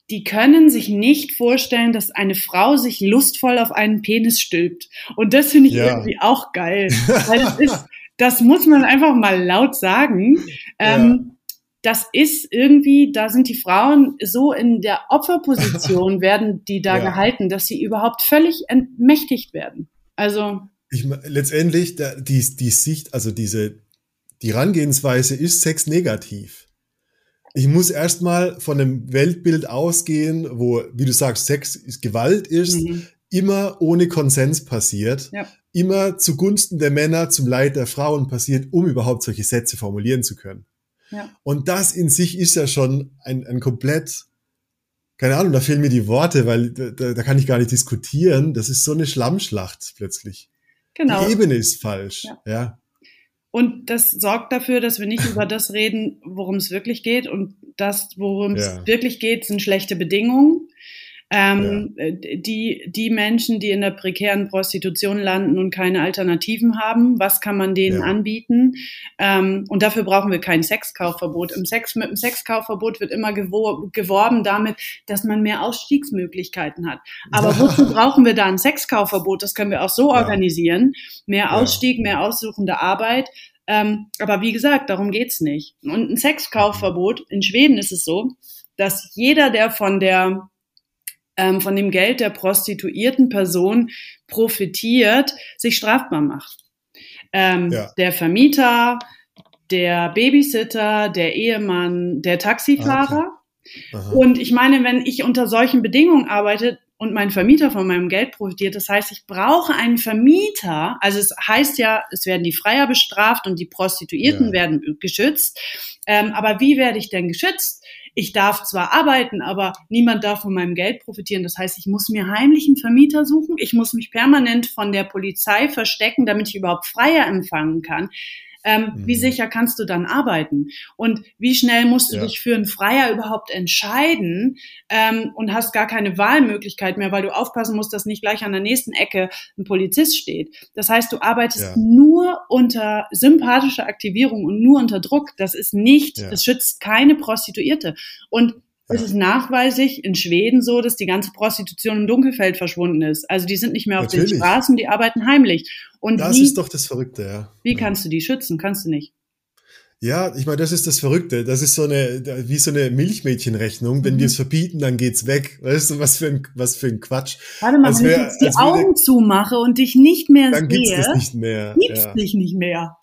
die können sich nicht vorstellen, dass eine Frau sich lustvoll auf einen Penis stülpt. Und das finde ich ja. irgendwie auch geil. [laughs] Weil es ist, das muss man einfach mal laut sagen. Ähm, ja. Das ist irgendwie, da sind die Frauen so in der Opferposition, [laughs] werden die da ja. gehalten, dass sie überhaupt völlig entmächtigt werden. Also. Ich, letztendlich, die, die Sicht, also diese, die Herangehensweise ist Sex negativ. Ich muss erstmal von einem Weltbild ausgehen, wo, wie du sagst, Sex ist Gewalt ist, mhm. immer ohne Konsens passiert. Ja immer zugunsten der Männer zum Leid der Frauen passiert, um überhaupt solche Sätze formulieren zu können. Ja. Und das in sich ist ja schon ein, ein komplett, keine Ahnung, da fehlen mir die Worte, weil da, da kann ich gar nicht diskutieren. Das ist so eine Schlammschlacht plötzlich. Genau. Die Ebene ist falsch. Ja. ja. Und das sorgt dafür, dass wir nicht [laughs] über das reden, worum es wirklich geht. Und das, worum es ja. wirklich geht, sind schlechte Bedingungen. Ähm, ja. Äh, die, die Menschen, die in der prekären Prostitution landen und keine Alternativen haben, was kann man denen ja. anbieten? Ähm, und dafür brauchen wir kein Sexkaufverbot. Im Sex, mit dem Sexkaufverbot wird immer gewor geworben damit, dass man mehr Ausstiegsmöglichkeiten hat. Aber wozu brauchen wir da ein Sexkaufverbot? Das können wir auch so ja. organisieren. Mehr Ausstieg, mehr aussuchende Arbeit. Ähm, aber wie gesagt, darum geht's nicht. Und ein Sexkaufverbot, in Schweden ist es so, dass jeder, der von der ähm, von dem Geld der prostituierten Person profitiert, sich strafbar macht. Ähm, ja. Der Vermieter, der Babysitter, der Ehemann, der Taxifahrer. Ah, okay. Und ich meine, wenn ich unter solchen Bedingungen arbeite und mein Vermieter von meinem Geld profitiert, das heißt, ich brauche einen Vermieter. Also es heißt ja, es werden die Freier bestraft und die Prostituierten ja. werden geschützt. Ähm, aber wie werde ich denn geschützt? Ich darf zwar arbeiten, aber niemand darf von meinem Geld profitieren. Das heißt, ich muss mir heimlich einen Vermieter suchen. Ich muss mich permanent von der Polizei verstecken, damit ich überhaupt Freier empfangen kann ähm, mhm. wie sicher kannst du dann arbeiten? Und wie schnell musst du ja. dich für einen Freier überhaupt entscheiden ähm, und hast gar keine Wahlmöglichkeit mehr, weil du aufpassen musst, dass nicht gleich an der nächsten Ecke ein Polizist steht. Das heißt, du arbeitest ja. nur unter sympathischer Aktivierung und nur unter Druck. Das ist nicht, ja. das schützt keine Prostituierte. Und es ist nachweislich in Schweden so, dass die ganze Prostitution im Dunkelfeld verschwunden ist. Also die sind nicht mehr auf Natürlich. den Straßen, die arbeiten heimlich. Und das wie, ist doch das Verrückte, ja. Wie kannst du die schützen? Kannst du nicht. Ja, ich meine, das ist das Verrückte. Das ist so eine, wie so eine Milchmädchenrechnung. Wenn mhm. wir es verbieten, dann geht's weg. Weißt du, was für ein, was für ein Quatsch. Warte mal, als wenn wär, ich jetzt die Augen wir, zumache und dich nicht mehr dann sehe, gibt's das nicht mehr. Gibt's ja. dich nicht mehr.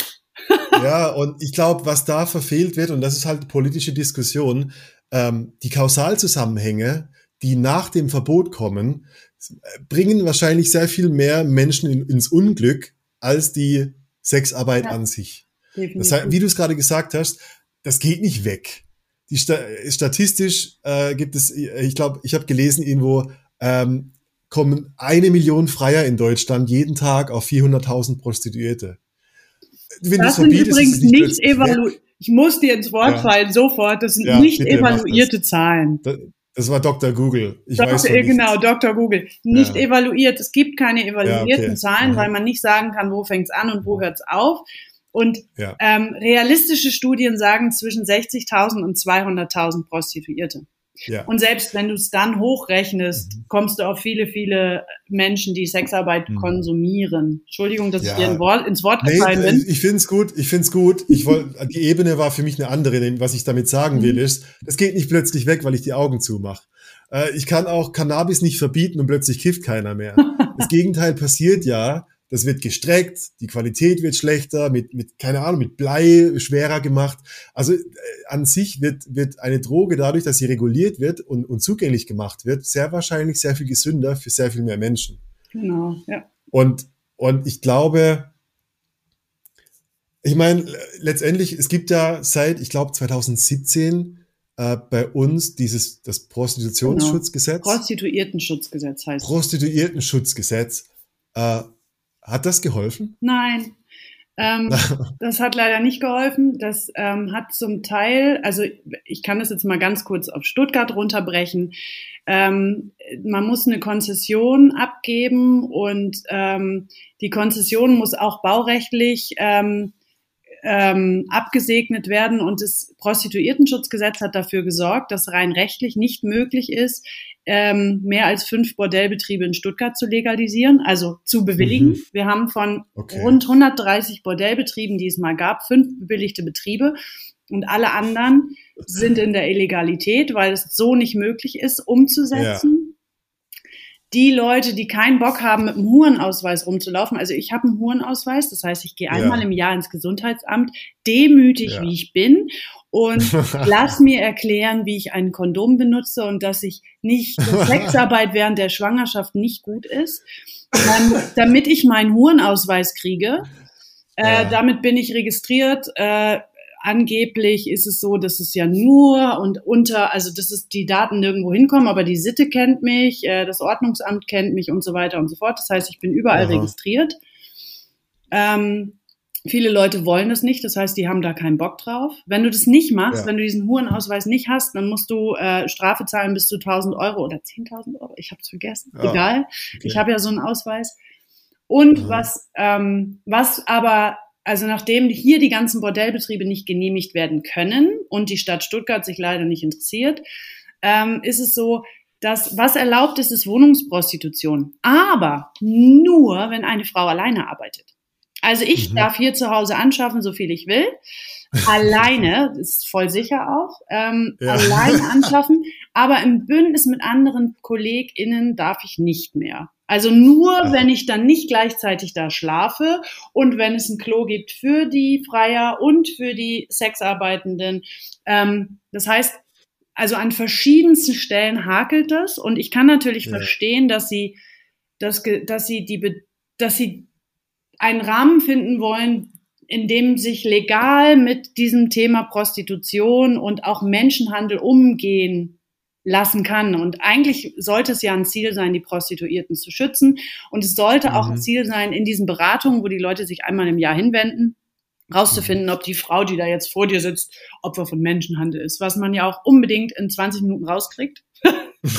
ja, und ich glaube, was da verfehlt wird, und das ist halt politische Diskussion, ähm, die Kausalzusammenhänge, die nach dem Verbot kommen, bringen wahrscheinlich sehr viel mehr Menschen in, ins Unglück als die Sexarbeit ja, an sich. Das heißt, wie du es gerade gesagt hast, das geht nicht weg. Die Sta statistisch äh, gibt es, ich glaube, ich habe gelesen irgendwo, ähm, kommen eine Million Freier in Deutschland jeden Tag auf 400.000 Prostituierte. Wenn das sind übrigens nicht, nicht evaluiert. Ich muss dir ins Wort ja. fallen, sofort. Das sind ja, nicht evaluierte Zahlen. Das, das, war Dr. Google. Ich Dr. weiß genau, Dr. Google. Nicht ja. evaluiert. Es gibt keine evaluierten okay. Zahlen, weil man nicht sagen kann, wo fängt es an und wo hört es auf. Und ähm, realistische Studien sagen zwischen 60.000 und 200.000 Prostituierte. Ja. Und selbst wenn du es dann hochrechnest, mhm. kommst du auf viele, viele Menschen, die Sexarbeit mhm. konsumieren. Entschuldigung, dass ja. ich dir Wort, ins Wort gefallen nee, bin. Ich finde es gut, ich finde es gut. Ich wollte, [laughs] die Ebene war für mich eine andere. Was ich damit sagen will, mhm. ist, das geht nicht plötzlich weg, weil ich die Augen zumache. Äh, ich kann auch Cannabis nicht verbieten und plötzlich kifft keiner mehr. [laughs] das Gegenteil passiert ja das wird gestreckt, die Qualität wird schlechter, mit, mit keine Ahnung, mit Blei schwerer gemacht. Also äh, an sich wird, wird eine Droge dadurch, dass sie reguliert wird und, und zugänglich gemacht wird, sehr wahrscheinlich sehr viel gesünder für sehr viel mehr Menschen. Genau, ja. Und, und ich glaube, ich meine, letztendlich, es gibt ja seit, ich glaube, 2017 äh, bei uns dieses, das Prostitutionsschutzgesetz. Genau. Prostituiertenschutzgesetz heißt Prostituiertenschutzgesetz. Äh, hat das geholfen? Nein. Ähm, [laughs] das hat leider nicht geholfen. Das ähm, hat zum Teil, also ich kann das jetzt mal ganz kurz auf Stuttgart runterbrechen. Ähm, man muss eine Konzession abgeben und ähm, die Konzession muss auch baurechtlich ähm, ähm, abgesegnet werden. Und das Prostituiertenschutzgesetz hat dafür gesorgt, dass rein rechtlich nicht möglich ist, ähm, mehr als fünf Bordellbetriebe in Stuttgart zu legalisieren, also zu bewilligen. Mhm. Wir haben von okay. rund 130 Bordellbetrieben, die es mal gab, fünf bewilligte Betriebe und alle anderen sind in der Illegalität, weil es so nicht möglich ist, umzusetzen. Ja. Die Leute, die keinen Bock haben, mit einem Hurenausweis rumzulaufen, also ich habe einen Hurenausweis, das heißt, ich gehe einmal ja. im Jahr ins Gesundheitsamt, demütig ja. wie ich bin und [laughs] lass mir erklären, wie ich ein Kondom benutze und dass ich nicht [laughs] Sexarbeit während der Schwangerschaft nicht gut ist, ähm, damit ich meinen Hurenausweis kriege. Äh, ja. Damit bin ich registriert. Äh, angeblich ist es so, dass es ja nur und unter, also dass es die Daten nirgendwo hinkommen, aber die Sitte kennt mich, äh, das Ordnungsamt kennt mich und so weiter und so fort. Das heißt, ich bin überall Aha. registriert. Ähm, Viele Leute wollen das nicht, das heißt, die haben da keinen Bock drauf. Wenn du das nicht machst, ja. wenn du diesen Hurenausweis nicht hast, dann musst du äh, Strafe zahlen bis zu 1000 Euro oder 10.000 Euro. Ich habe es vergessen. Ja. Egal. Okay. Ich habe ja so einen Ausweis. Und mhm. was, ähm, was aber, also nachdem hier die ganzen Bordellbetriebe nicht genehmigt werden können und die Stadt Stuttgart sich leider nicht interessiert, ähm, ist es so, dass was erlaubt ist, ist Wohnungsprostitution. Aber nur, wenn eine Frau alleine arbeitet. Also ich mhm. darf hier zu Hause anschaffen, so viel ich will. Alleine, [laughs] ist voll sicher auch, ähm, ja. alleine anschaffen. Aber im Bündnis mit anderen KollegInnen darf ich nicht mehr. Also nur, ja. wenn ich dann nicht gleichzeitig da schlafe und wenn es ein Klo gibt für die Freier und für die Sexarbeitenden. Ähm, das heißt, also an verschiedensten Stellen hakelt das und ich kann natürlich ja. verstehen, dass sie, dass, dass sie die, dass sie einen Rahmen finden wollen, in dem sich legal mit diesem Thema Prostitution und auch Menschenhandel umgehen lassen kann. Und eigentlich sollte es ja ein Ziel sein, die Prostituierten zu schützen. Und es sollte mhm. auch ein mhm. Ziel sein, in diesen Beratungen, wo die Leute sich einmal im Jahr hinwenden, rauszufinden, ob die Frau, die da jetzt vor dir sitzt, Opfer von Menschenhandel ist, was man ja auch unbedingt in 20 Minuten rauskriegt. [laughs]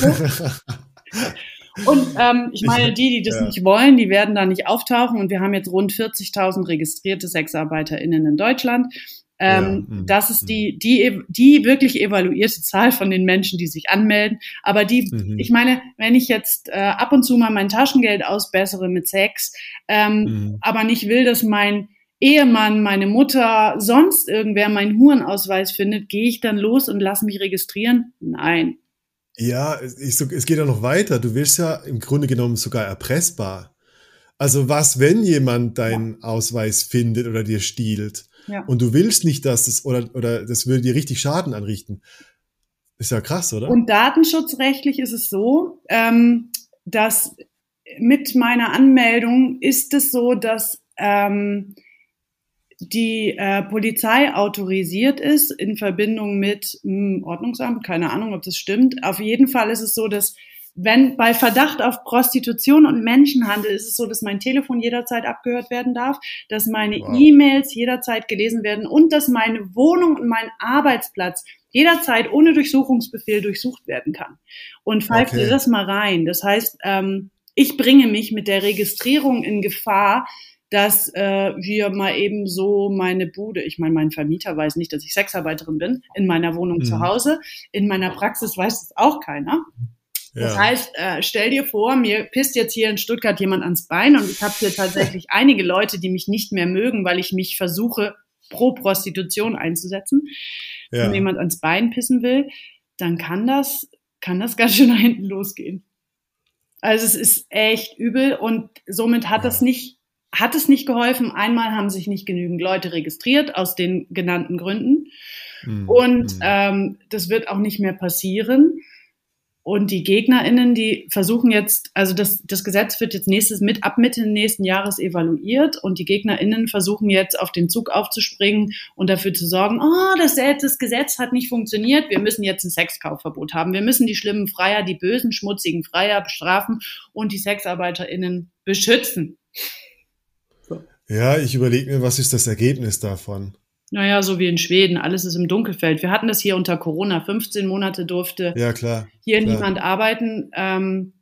Und ähm, ich meine, die, die das ja. nicht wollen, die werden da nicht auftauchen. Und wir haben jetzt rund 40.000 registrierte SexarbeiterInnen in Deutschland. Ähm, ja, mhm. das ist die, die, die wirklich evaluierte Zahl von den Menschen, die sich anmelden. Aber die, mhm. ich meine, wenn ich jetzt äh, ab und zu mal mein Taschengeld ausbessere mit Sex, ähm, mhm. aber nicht will, dass mein Ehemann, meine Mutter, sonst irgendwer meinen Hurenausweis findet, gehe ich dann los und lasse mich registrieren? Nein. Ja, ich, es geht ja noch weiter. Du wirst ja im Grunde genommen sogar erpressbar. Also was, wenn jemand deinen. Ausweis findet oder dir stiehlt ja. und du willst nicht, dass es oder, oder das würde dir richtig Schaden anrichten. Ist ja krass, oder? Und datenschutzrechtlich ist es so, ähm, dass mit meiner Anmeldung ist es so, dass ähm, die äh, Polizei autorisiert ist in Verbindung mit mh, hm, Ordnungsamt, keine Ahnung, ob das stimmt. Auf jeden Fall ist es so, dass wenn bei Verdacht auf Prostitution und Menschenhandel ist es so, dass mein Telefon jederzeit abgehört werden darf, dass meine wow. E-Mails jederzeit gelesen werden und dass meine Wohnung und mein Arbeitsplatz jederzeit ohne Durchsuchungsbefehl durchsucht werden kann. Und falls okay. dir das mal rein. Das heißt, ähm, ich bringe mich mit der Registrierung in Gefahr, dass äh, hier mal eben so meine Bude, ich meine, mein Vermieter weiß nicht, dass ich Sexarbeiterin bin, in meiner Wohnung mhm. zu Hause. In meiner Praxis weiß das auch keiner. Ja. Das heißt, äh, stell dir vor, mir pisst jetzt hier in Stuttgart jemand ans Bein und ich habe hier tatsächlich [laughs] einige Leute, die mich nicht mehr mögen, weil ich mich versuche, pro Prostitution einzusetzen. Ja. Wenn jemand ans Bein pissen will, dann kann das, kann das [laughs] ganz schön nach hinten losgehen. Also es ist echt übel und somit hat ja. das nicht, hat es nicht geholfen. Einmal haben sich nicht genügend Leute registriert aus den genannten Gründen. Mhm. Und mhm. ähm, das wird auch nicht mehr passieren. Und die GegnerInnen, die versuchen jetzt, also das, das Gesetz wird jetzt nächstes mit ab Mitte nächsten Jahres evaluiert und die GegnerInnen versuchen jetzt auf den Zug aufzuspringen und dafür zu sorgen, oh, das, das Gesetz hat nicht funktioniert, wir müssen jetzt ein Sexkaufverbot haben. Wir müssen die schlimmen Freier, die bösen, schmutzigen Freier bestrafen und die SexarbeiterInnen beschützen. So. Ja, ich überlege mir, was ist das Ergebnis davon? Naja, so wie in Schweden, alles ist im Dunkelfeld. Wir hatten das hier unter Corona. 15 Monate durfte ja, klar, hier klar. niemand arbeiten. Ähm,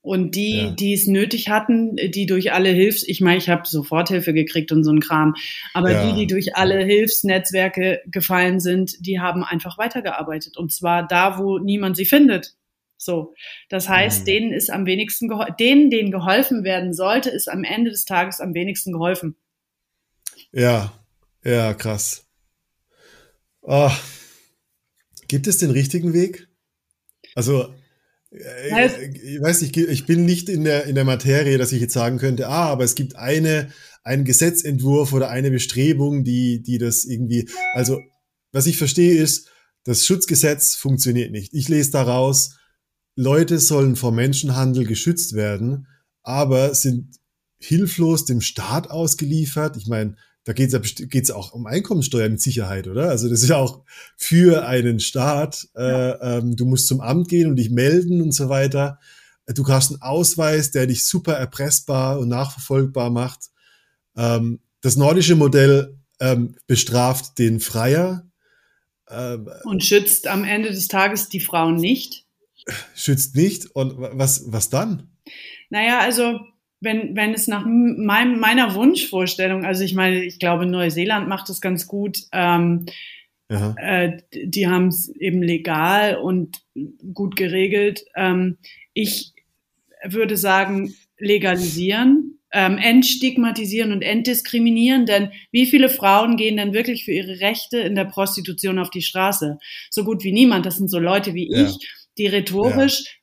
und die, ja. die es nötig hatten, die durch alle Hilfs, ich meine, ich habe Soforthilfe gekriegt und so ein Kram, aber ja. die, die durch alle Hilfsnetzwerke gefallen sind, die haben einfach weitergearbeitet. Und zwar da, wo niemand sie findet. So. Das heißt, mhm. denen ist am wenigsten denen, denen geholfen werden sollte, ist am Ende des Tages am wenigsten geholfen. Ja, ja, krass. Oh. Gibt es den richtigen Weg? Also, äh, ich weiß nicht, ich bin nicht in der, in der Materie, dass ich jetzt sagen könnte, ah, aber es gibt eine, einen Gesetzentwurf oder eine Bestrebung, die, die das irgendwie, also, was ich verstehe ist, das Schutzgesetz funktioniert nicht. Ich lese daraus, Leute sollen vor Menschenhandel geschützt werden, aber sind hilflos dem Staat ausgeliefert. Ich meine, da geht es geht's auch um Einkommensteuer mit Sicherheit, oder? Also das ist ja auch für einen Staat. Äh, ähm, du musst zum Amt gehen und dich melden und so weiter. Du hast einen Ausweis, der dich super erpressbar und nachverfolgbar macht. Ähm, das nordische Modell ähm, bestraft den Freier. Ähm, und schützt am Ende des Tages die Frauen nicht. Schützt nicht. Und was, was dann? Naja, also wenn, wenn es nach meinem, meiner Wunschvorstellung, also ich meine, ich glaube, Neuseeland macht es ganz gut. Ähm, äh, die haben es eben legal und gut geregelt. Ähm, ich würde sagen, legalisieren, ähm, entstigmatisieren und entdiskriminieren, denn wie viele Frauen gehen denn wirklich für ihre Rechte in der Prostitution auf die Straße? So gut wie niemand. Das sind so Leute wie ja. ich, die rhetorisch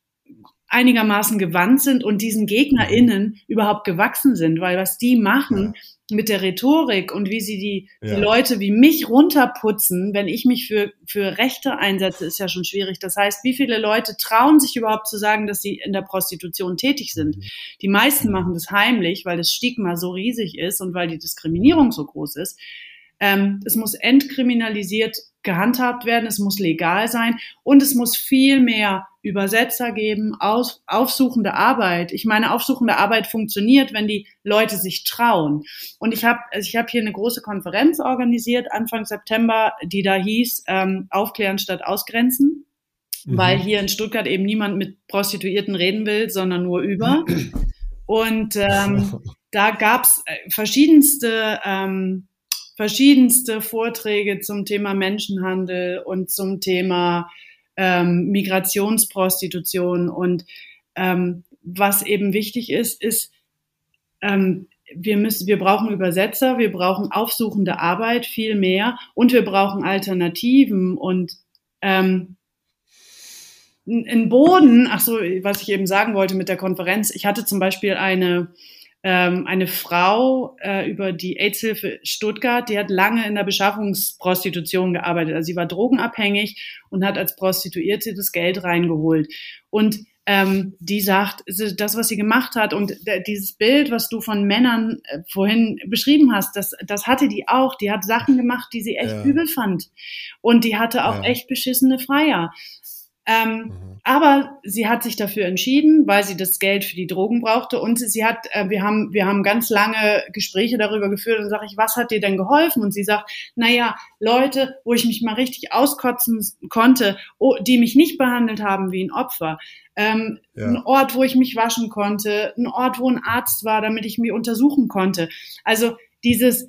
einigermaßen gewandt sind und diesen GegnerInnen überhaupt gewachsen sind, weil was die machen ja. mit der Rhetorik und wie sie die, ja. die Leute wie mich runterputzen, wenn ich mich für, für Rechte einsetze, ist ja schon schwierig. Das heißt, wie viele Leute trauen sich überhaupt zu sagen, dass sie in der Prostitution tätig sind? Mhm. Die meisten mhm. machen das heimlich, weil das Stigma so riesig ist und weil die Diskriminierung so groß ist. Ähm, es muss entkriminalisiert gehandhabt werden, es muss legal sein und es muss viel mehr Übersetzer geben, aus, aufsuchende Arbeit. Ich meine, aufsuchende Arbeit funktioniert, wenn die Leute sich trauen. Und ich habe also ich hab hier eine große Konferenz organisiert Anfang September, die da hieß ähm, Aufklären statt Ausgrenzen, mhm. weil hier in Stuttgart eben niemand mit Prostituierten reden will, sondern nur über. [clears throat] Und ähm, da gab's äh, verschiedenste ähm, verschiedenste Vorträge zum Thema Menschenhandel und zum Thema ähm, Migrationsprostitution. Und ähm, was eben wichtig ist, ist, ähm, wir müssen, wir brauchen Übersetzer, wir brauchen aufsuchende Arbeit viel mehr und wir brauchen Alternativen und ähm, ein Boden, ach so, was ich eben sagen wollte mit der Konferenz. Ich hatte zum Beispiel eine ähm, eine Frau äh, über die AIDS-Hilfe Stuttgart, die hat lange in der Beschaffungsprostitution gearbeitet. Also sie war drogenabhängig und hat als Prostituierte das Geld reingeholt. Und ähm, die sagt, das, was sie gemacht hat und dieses Bild, was du von Männern äh, vorhin beschrieben hast, das, das hatte die auch. Die hat Sachen gemacht, die sie echt ja. übel fand. Und die hatte auch ja. echt beschissene Freier. Ähm, mhm. Aber sie hat sich dafür entschieden, weil sie das Geld für die Drogen brauchte. Und sie hat, äh, wir haben, wir haben ganz lange Gespräche darüber geführt und sage ich, was hat dir denn geholfen? Und sie sagt, naja, Leute, wo ich mich mal richtig auskotzen konnte, oh, die mich nicht behandelt haben wie ein Opfer. Ähm, ja. Ein Ort, wo ich mich waschen konnte, ein Ort, wo ein Arzt war, damit ich mich untersuchen konnte. Also dieses,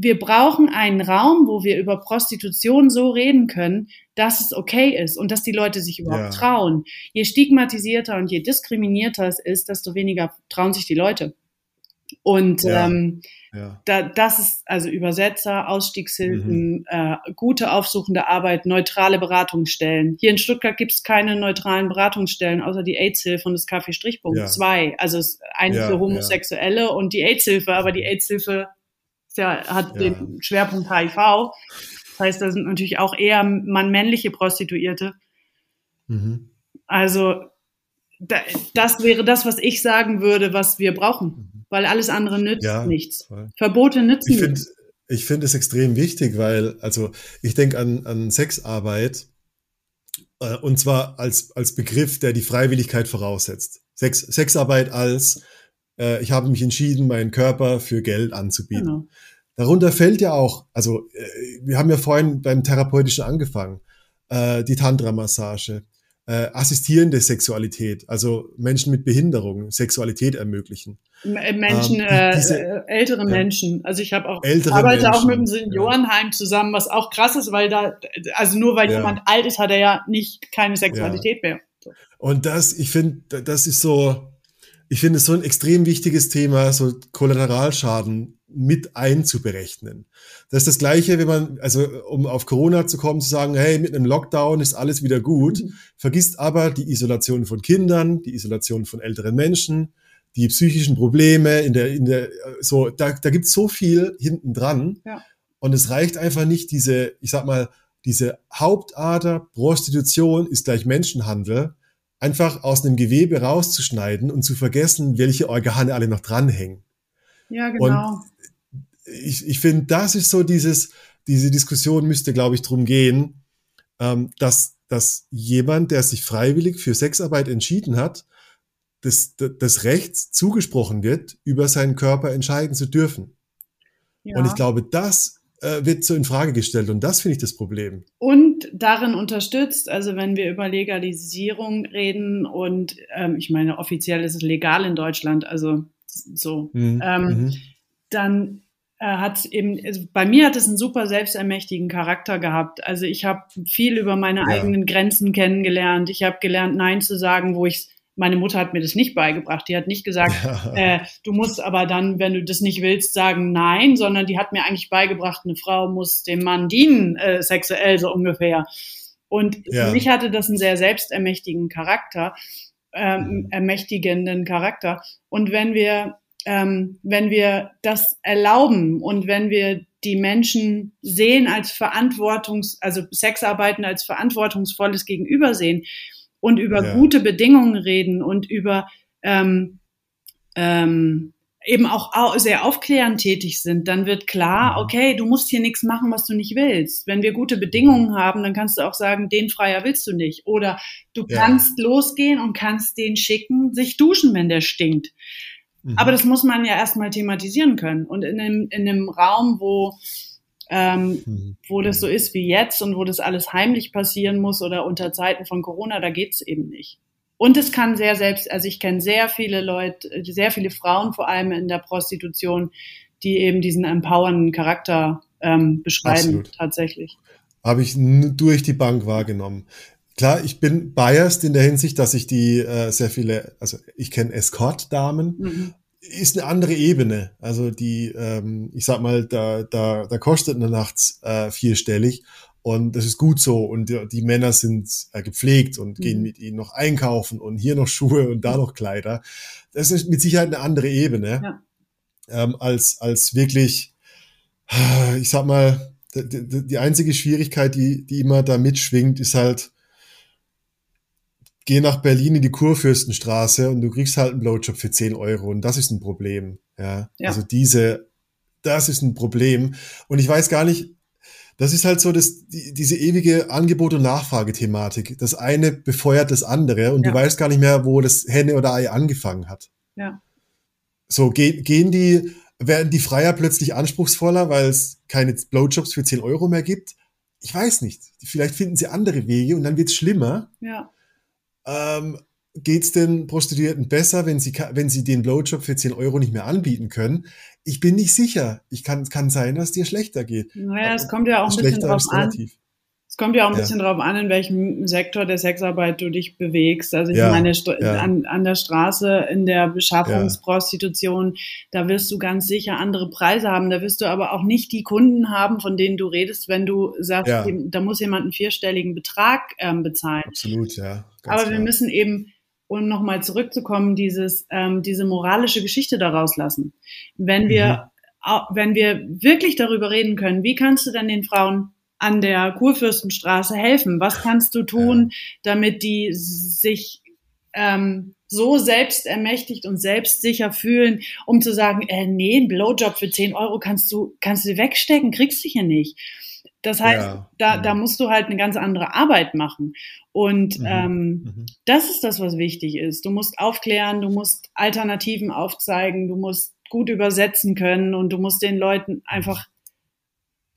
wir brauchen einen Raum, wo wir über Prostitution so reden können, dass es okay ist und dass die Leute sich überhaupt ja. trauen. Je stigmatisierter und je diskriminierter es ist, desto weniger trauen sich die Leute. Und ja. Ähm, ja. Da, das ist also Übersetzer, Ausstiegshilfen, mhm. äh, gute aufsuchende Arbeit, neutrale Beratungsstellen. Hier in Stuttgart gibt es keine neutralen Beratungsstellen, außer die AIDS-Hilfe und das Kaffee Strichpunkt. Ja. Zwei. Also es eine ja, für Homosexuelle und die AIDS-Hilfe, aber die AIDS-Hilfe ja, hat ja. den Schwerpunkt HIV. Das heißt, da sind natürlich auch eher mann-männliche Prostituierte. Mhm. Also da, das wäre das, was ich sagen würde, was wir brauchen, mhm. weil alles andere nützt ja, nichts. Voll. Verbote nützen ich nichts. ich finde es extrem wichtig, weil, also ich denke an, an Sexarbeit äh, und zwar als, als Begriff, der die Freiwilligkeit voraussetzt. Sex, Sexarbeit als äh, ich habe mich entschieden, meinen Körper für Geld anzubieten. Genau. Darunter fällt ja auch, also äh, wir haben ja vorhin beim Therapeutischen angefangen, äh, die Tantra-Massage, äh, assistierende Sexualität, also Menschen mit Behinderung Sexualität ermöglichen. Äh, Menschen, ähm, die, diese, äh, ältere ja, Menschen. Also ich habe auch arbeite Menschen, auch mit dem Seniorenheim ja. zusammen, was auch krass ist, weil da, also nur weil ja. jemand alt ist, hat er ja nicht keine Sexualität mehr. So. Und das, ich finde, das ist so, ich finde es so ein extrem wichtiges Thema, so Kollateralschaden mit einzuberechnen. Das ist das Gleiche, wenn man, also um auf Corona zu kommen, zu sagen, hey, mit einem Lockdown ist alles wieder gut, mhm. vergisst aber die Isolation von Kindern, die Isolation von älteren Menschen, die psychischen Probleme in der, in der, so, da, da gibt es so viel hinten dran. Ja. Und es reicht einfach nicht, diese, ich sag mal, diese Hauptader Prostitution ist gleich Menschenhandel, einfach aus einem Gewebe rauszuschneiden und zu vergessen, welche Organe alle noch dranhängen. Ja, genau. Und ich, ich finde, das ist so dieses, diese Diskussion müsste, glaube ich, drum gehen, ähm, dass, dass jemand, der sich freiwillig für Sexarbeit entschieden hat, das, das Recht zugesprochen wird, über seinen Körper entscheiden zu dürfen. Ja. Und ich glaube, das äh, wird so in Frage gestellt und das finde ich das Problem. Und darin unterstützt, also wenn wir über Legalisierung reden und ähm, ich meine, offiziell ist es legal in Deutschland, also so, mhm. Ähm, mhm. dann äh, hat eben, also bei mir hat es einen super selbstermächtigen Charakter gehabt. Also ich habe viel über meine ja. eigenen Grenzen kennengelernt. Ich habe gelernt, Nein zu sagen, wo ich meine Mutter hat mir das nicht beigebracht. Die hat nicht gesagt, äh, du musst aber dann, wenn du das nicht willst, sagen nein, sondern die hat mir eigentlich beigebracht, eine Frau muss dem Mann dienen, äh, sexuell so ungefähr. Und ja. für mich hatte das einen sehr selbstermächtigen Charakter, ähm, mhm. ermächtigenden Charakter. Und wenn wir, ähm, wenn wir das erlauben und wenn wir die Menschen sehen als Verantwortungs, also Sexarbeiten als verantwortungsvolles Gegenübersehen, und über ja. gute Bedingungen reden und über ähm, ähm, eben auch sehr aufklärend tätig sind, dann wird klar, mhm. okay, du musst hier nichts machen, was du nicht willst. Wenn wir gute Bedingungen haben, dann kannst du auch sagen, den Freier willst du nicht. Oder du ja. kannst losgehen und kannst den schicken, sich duschen, wenn der stinkt. Mhm. Aber das muss man ja erstmal thematisieren können. Und in einem, in einem Raum, wo ähm, mhm. wo das so ist wie jetzt und wo das alles heimlich passieren muss oder unter Zeiten von Corona, da geht's eben nicht. Und es kann sehr selbst, also ich kenne sehr viele Leute, sehr viele Frauen vor allem in der Prostitution, die eben diesen empowernden Charakter ähm, beschreiben, Absolut. tatsächlich. Habe ich durch die Bank wahrgenommen. Klar, ich bin biased in der Hinsicht, dass ich die äh, sehr viele, also ich kenne Escort-Damen mhm ist eine andere Ebene. Also die, ähm, ich sag mal, da, da, da kostet eine Nachts äh, vierstellig und das ist gut so. Und die, die Männer sind äh, gepflegt und mhm. gehen mit ihnen noch einkaufen und hier noch Schuhe und da noch Kleider. Das ist mit Sicherheit eine andere Ebene ja. ähm, als, als wirklich, ich sag mal, die, die einzige Schwierigkeit, die, die immer da mitschwingt, ist halt, geh nach Berlin in die Kurfürstenstraße und du kriegst halt einen Blowjob für 10 Euro und das ist ein Problem. Ja, ja. also diese, das ist ein Problem. Und ich weiß gar nicht, das ist halt so das, die, diese ewige Angebot- und Nachfragethematik. Das eine befeuert das andere und ja. du weißt gar nicht mehr, wo das Henne oder Ei angefangen hat. Ja. So, ge gehen die, werden die Freier plötzlich anspruchsvoller, weil es keine Blowjobs für 10 Euro mehr gibt? Ich weiß nicht. Vielleicht finden sie andere Wege und dann wird es schlimmer. Ja. Ähm, Geht es den Prostituierten besser, wenn sie, wenn sie den Blowjob für 10 Euro nicht mehr anbieten können? Ich bin nicht sicher. Ich kann, kann sein, dass es dir schlechter geht. Naja, es kommt ja auch ein bisschen drauf an. Es kommt ja auch ein ja. bisschen drauf an, in welchem Sektor der Sexarbeit du dich bewegst. Also ich ja, meine, ja. an, an der Straße, in der Beschaffungsprostitution, da wirst du ganz sicher andere Preise haben. Da wirst du aber auch nicht die Kunden haben, von denen du redest, wenn du sagst, da muss jemand einen vierstelligen Betrag ähm, bezahlen. Absolut, ja. aber klar. wir müssen eben um nochmal zurückzukommen, dieses, ähm, diese moralische Geschichte daraus lassen. Wenn wir, mhm. wenn wir wirklich darüber reden können, wie kannst du denn den Frauen an der Kurfürstenstraße helfen? Was kannst du tun, damit die sich ähm, so selbstermächtigt und selbstsicher fühlen, um zu sagen, äh, nee, ein Blowjob für 10 Euro kannst du, kannst du wegstecken, kriegst du hier nicht. Das heißt, ja. da, da mhm. musst du halt eine ganz andere Arbeit machen. Und mhm. Ähm, mhm. das ist das, was wichtig ist. Du musst aufklären, du musst Alternativen aufzeigen, du musst gut übersetzen können und du musst den Leuten einfach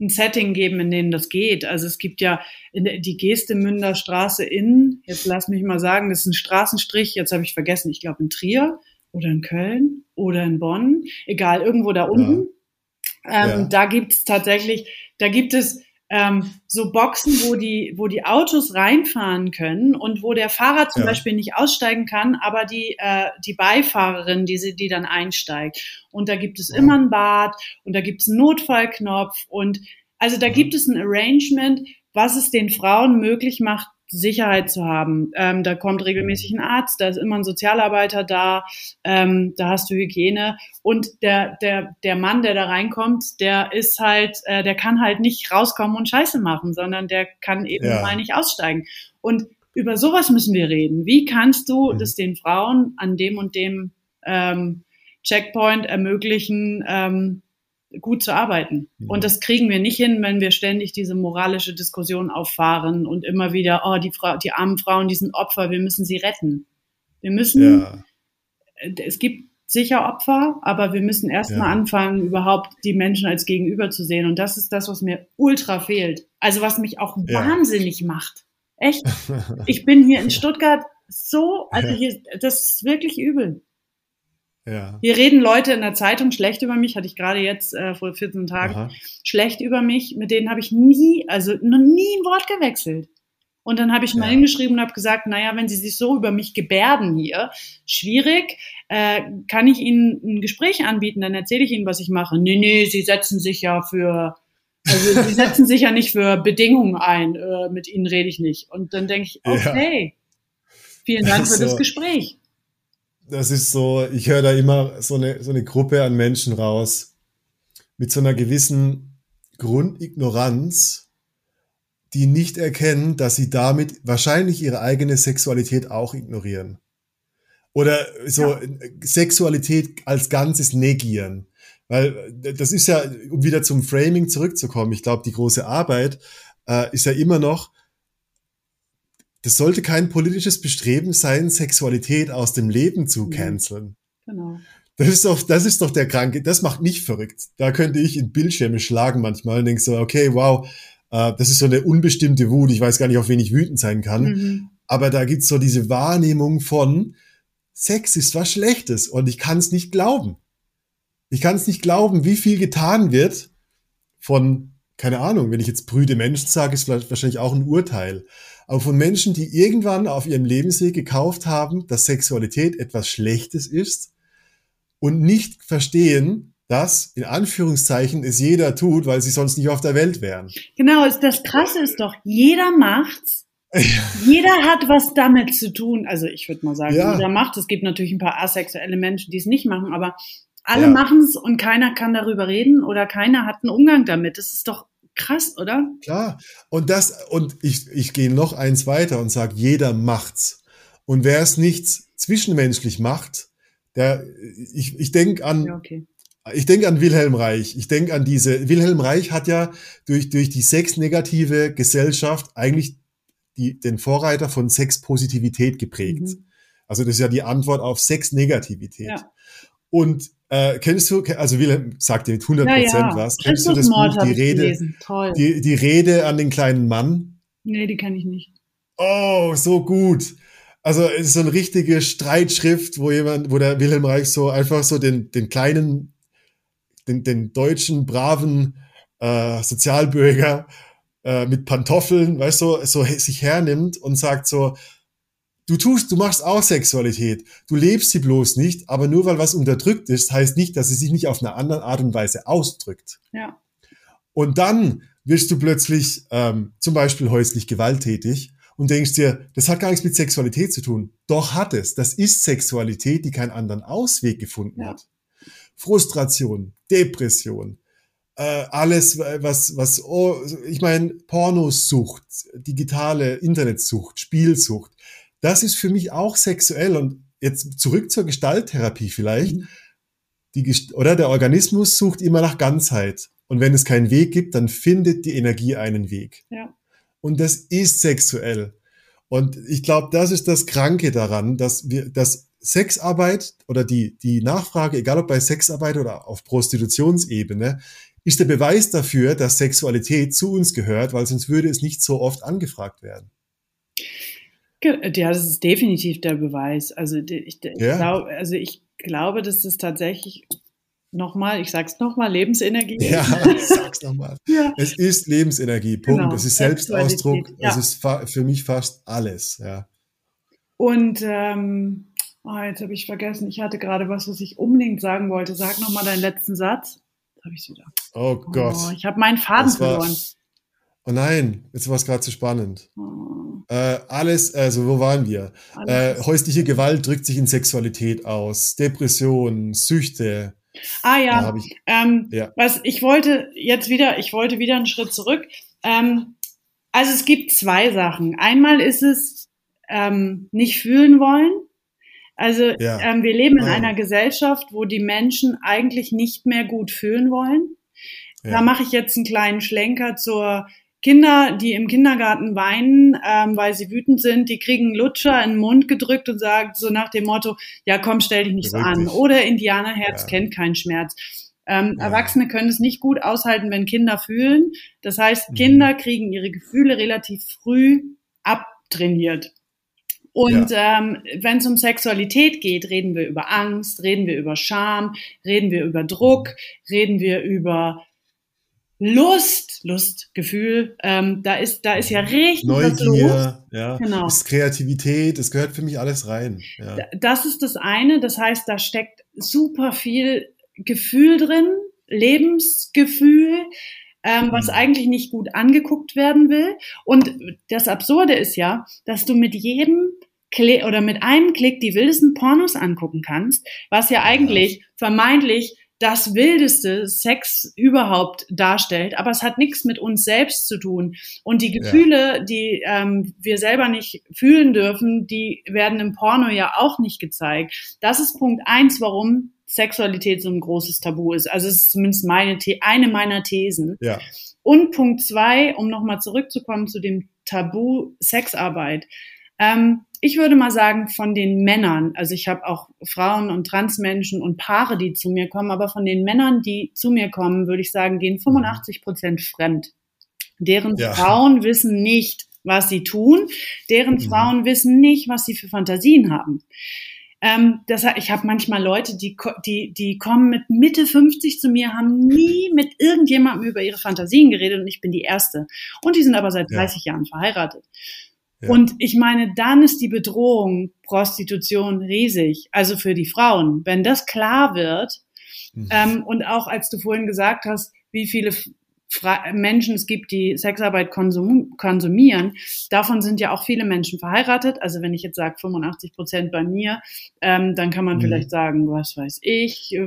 ein Setting geben, in dem das geht. Also es gibt ja die Gestemünder Straße in, jetzt lass mich mal sagen, das ist ein Straßenstrich, jetzt habe ich vergessen, ich glaube in Trier oder in Köln oder in Bonn, egal, irgendwo da unten. Ja. Ähm, ja. Da gibt es tatsächlich, da gibt es ähm, so Boxen, wo die, wo die Autos reinfahren können und wo der Fahrer zum ja. Beispiel nicht aussteigen kann, aber die, äh, die Beifahrerin, die, sie, die dann einsteigt. Und da gibt es ja. immer ein Bad und da gibt es einen Notfallknopf und also da gibt es ein Arrangement, was es den Frauen möglich macht, Sicherheit zu haben. Ähm, da kommt regelmäßig ein Arzt, da ist immer ein Sozialarbeiter da, ähm, da hast du Hygiene und der der der Mann, der da reinkommt, der ist halt, äh, der kann halt nicht rauskommen und Scheiße machen, sondern der kann eben ja. mal nicht aussteigen. Und über sowas müssen wir reden. Wie kannst du mhm. das den Frauen an dem und dem ähm, Checkpoint ermöglichen, ähm, gut zu arbeiten. Mhm. Und das kriegen wir nicht hin, wenn wir ständig diese moralische Diskussion auffahren und immer wieder, oh, die Frau, die armen Frauen, die sind Opfer, wir müssen sie retten. Wir müssen, ja. Es gibt sicher Opfer, aber wir müssen erstmal ja. anfangen, überhaupt die Menschen als Gegenüber zu sehen. Und das ist das, was mir ultra fehlt. Also was mich auch ja. wahnsinnig macht. Echt. [laughs] Ich bin hier in Stuttgart so, also hier, das ist wirklich übel. Ja. Hier reden Leute in der Zeitung schlecht über mich, hatte ich gerade jetzt äh, vor 14 Tagen, Aha. schlecht über mich, mit denen habe ich nie, also noch nie ein Wort gewechselt. Und dann habe ich mal hingeschrieben und habe gesagt, naja, wenn Sie sich so über mich gebärden hier, schwierig, äh, kann ich Ihnen ein Gespräch anbieten, dann erzähle ich Ihnen, was ich mache. Nee, nee, Sie setzen sich ja für, also Sie [laughs] setzen sich ja nicht für Bedingungen ein, äh, mit Ihnen rede ich nicht. Und dann denke ich, okay, ja. vielen Dank für so. das Gespräch das ist so, ich höre da immer so eine, so eine Gruppe an Menschen raus mit so einer gewissen Grundignoranz, die nicht erkennen, dass sie damit wahrscheinlich ihre eigene Sexualität auch ignorieren. Oder so ja. Sexualität als Ganzes negieren. Weil das ist ja, um wieder zum Framing zurückzukommen, ich glaube, die große Arbeit äh, ist ja immer noch, das sollte kein politisches Bestreben sein, Sexualität aus dem Leben zu canceln. Genau. Das ist doch, das ist doch der Kranke, das macht mich verrückt. Da könnte ich in Bildschirme schlagen manchmal und denke so, okay, wow, äh, das ist so eine unbestimmte Wut. Ich weiß gar nicht, auf wen ich wütend sein kann. Mhm. Aber da gibt's so diese Wahrnehmung von, Sex ist was Schlechtes und ich kann es nicht glauben. Ich kann es nicht glauben, wie viel getan wird von, keine Ahnung, wenn ich jetzt brüde Menschen sage, ist vielleicht wahrscheinlich auch ein Urteil aber von Menschen, die irgendwann auf ihrem Lebensweg gekauft haben, dass Sexualität etwas Schlechtes ist und nicht verstehen, dass in Anführungszeichen es jeder tut, weil sie sonst nicht auf der Welt wären. Genau, das Krasse ist doch, jeder macht's. [laughs] jeder hat was damit zu tun. Also ich würde mal sagen, ja. jeder macht. Es gibt natürlich ein paar asexuelle Menschen, die es nicht machen, aber alle ja. machen es und keiner kann darüber reden oder keiner hat einen Umgang damit. Das ist doch krass, oder? Klar. Und das, und ich, ich gehe noch eins weiter und sage, jeder macht's. Und wer es nicht zwischenmenschlich macht, der, ich, ich denke an, ja, okay. ich denke an Wilhelm Reich. Ich denke an diese, Wilhelm Reich hat ja durch, durch die sexnegative Gesellschaft eigentlich die, den Vorreiter von Sexpositivität geprägt. Mhm. Also das ist ja die Antwort auf Sexnegativität. Ja. Und äh, kennst du, also Wilhelm sagt dir mit 100 Prozent ja, ja. was. Kennst du das Buch, die Rede, die, die Rede an den kleinen Mann? Nee, die kenne ich nicht. Oh, so gut. Also es ist so eine richtige Streitschrift, wo jemand, wo der Wilhelm Reich so einfach so den, den kleinen, den, den deutschen, braven äh, Sozialbürger äh, mit Pantoffeln, weißt du, so sich hernimmt und sagt so, Du tust, du machst auch Sexualität. Du lebst sie bloß nicht, aber nur weil was unterdrückt ist, heißt nicht, dass sie sich nicht auf eine andere Art und Weise ausdrückt. Ja. Und dann wirst du plötzlich ähm, zum Beispiel häuslich gewalttätig und denkst dir, das hat gar nichts mit Sexualität zu tun. Doch hat es. Das ist Sexualität, die keinen anderen Ausweg gefunden ja. hat. Frustration, Depression, äh, alles, was, was, oh, ich meine, Pornosucht, digitale Internetsucht, Spielsucht, das ist für mich auch sexuell. Und jetzt zurück zur Gestalttherapie vielleicht. Mhm. Die, oder der Organismus sucht immer nach Ganzheit. Und wenn es keinen Weg gibt, dann findet die Energie einen Weg. Ja. Und das ist sexuell. Und ich glaube, das ist das Kranke daran, dass wir, dass Sexarbeit oder die, die Nachfrage, egal ob bei Sexarbeit oder auf Prostitutionsebene, ist der Beweis dafür, dass Sexualität zu uns gehört, weil sonst würde es nicht so oft angefragt werden. Ja, das ist definitiv der Beweis. Also ich, ja. glaub, also ich glaube, dass es tatsächlich nochmal, ich sag's nochmal, Lebensenergie ist. [laughs] Ja, sag's nochmal. [laughs] ja. Es ist Lebensenergie, Punkt. Genau. Es ist Selbstausdruck. Ja. Es ist für mich fast alles, ja. Und ähm, oh, jetzt habe ich vergessen, ich hatte gerade was, was ich unbedingt sagen wollte. Sag nochmal deinen letzten Satz. Jetzt habe ich wieder. Oh Gott. Oh, ich habe meinen Faden verloren. Oh nein, jetzt war es gerade zu spannend. Oh. Äh, alles, also wo waren wir? Äh, häusliche Gewalt drückt sich in Sexualität aus, Depression, Süchte. Ah ja, ich, ähm, ja. was ich wollte jetzt wieder, ich wollte wieder einen Schritt zurück. Ähm, also es gibt zwei Sachen. Einmal ist es ähm, nicht fühlen wollen. Also ja. ähm, wir leben in ah. einer Gesellschaft, wo die Menschen eigentlich nicht mehr gut fühlen wollen. Ja. Da mache ich jetzt einen kleinen Schlenker zur Kinder, die im Kindergarten weinen, ähm, weil sie wütend sind, die kriegen Lutscher in den Mund gedrückt und sagen so nach dem Motto, ja komm, stell dich nicht so an. Oder Indianerherz ja. kennt keinen Schmerz. Ähm, ja. Erwachsene können es nicht gut aushalten, wenn Kinder fühlen. Das heißt, mhm. Kinder kriegen ihre Gefühle relativ früh abtrainiert. Und ja. ähm, wenn es um Sexualität geht, reden wir über Angst, reden wir über Scham, reden wir über Druck, mhm. reden wir über Lust, Lust, Gefühl, ähm, da ist, da ist ja richtig Neugier, was los. ja, genau. ist Kreativität, das gehört für mich alles rein. Ja. Das ist das eine, das heißt, da steckt super viel Gefühl drin, Lebensgefühl, ähm, was mhm. eigentlich nicht gut angeguckt werden will. Und das Absurde ist ja, dass du mit jedem Kle oder mit einem Klick die wildesten Pornos angucken kannst, was ja eigentlich vermeintlich das wildeste Sex überhaupt darstellt, aber es hat nichts mit uns selbst zu tun. Und die Gefühle, ja. die ähm, wir selber nicht fühlen dürfen, die werden im Porno ja auch nicht gezeigt. Das ist Punkt eins, warum Sexualität so ein großes Tabu ist. Also es ist zumindest meine eine meiner Thesen. Ja. Und Punkt zwei, um nochmal zurückzukommen zu dem Tabu Sexarbeit. Ähm, ich würde mal sagen, von den Männern, also ich habe auch Frauen und Transmenschen und Paare, die zu mir kommen, aber von den Männern, die zu mir kommen, würde ich sagen, gehen 85 Prozent fremd. Deren ja. Frauen wissen nicht, was sie tun, deren mhm. Frauen wissen nicht, was sie für Fantasien haben. Ähm, das, ich habe manchmal Leute, die, die, die kommen mit Mitte 50 zu mir, haben nie mit irgendjemandem über ihre Fantasien geredet und ich bin die Erste. Und die sind aber seit 30 ja. Jahren verheiratet. Ja. Und ich meine, dann ist die Bedrohung Prostitution riesig, also für die Frauen. Wenn das klar wird, mhm. ähm, und auch als du vorhin gesagt hast, wie viele Menschen es gibt, die Sexarbeit konsum konsumieren, davon sind ja auch viele Menschen verheiratet. Also wenn ich jetzt sage 85 Prozent bei mir, ähm, dann kann man mhm. vielleicht sagen, was weiß ich,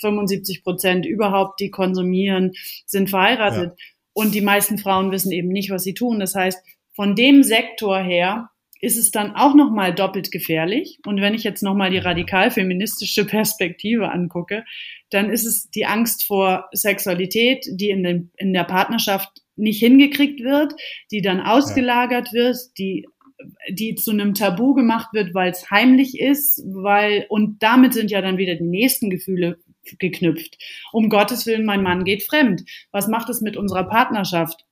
75 Prozent überhaupt, die konsumieren, sind verheiratet. Ja. Und die meisten Frauen wissen eben nicht, was sie tun. Das heißt, von dem Sektor her ist es dann auch nochmal doppelt gefährlich. Und wenn ich jetzt nochmal die radikal feministische [laughs] Perspektive angucke, dann ist es die Angst vor Sexualität, die in, den, in der Partnerschaft nicht hingekriegt wird, die dann ausgelagert wird, die die zu einem Tabu gemacht wird, weil es heimlich ist, weil und damit sind ja dann wieder die nächsten Gefühle geknüpft. Um Gottes Willen, mein Mann geht fremd. Was macht es mit unserer Partnerschaft?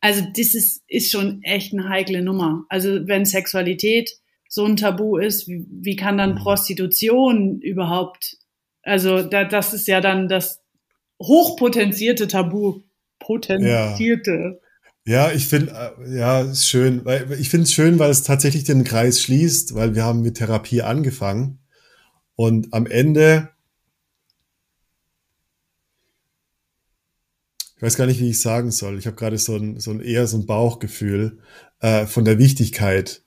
Also das ist, ist schon echt eine heikle Nummer. Also wenn Sexualität so ein Tabu ist, wie, wie kann dann mhm. Prostitution überhaupt? Also da, das ist ja dann das hochpotenzierte Tabu. Potenzierte. Ja. ja ich finde, äh, ja, ist schön. Weil, ich finde es schön, weil es tatsächlich den Kreis schließt, weil wir haben mit Therapie angefangen. Und am Ende ich weiß gar nicht, wie ich sagen soll. Ich habe gerade so ein, so ein eher so ein Bauchgefühl äh, von der Wichtigkeit,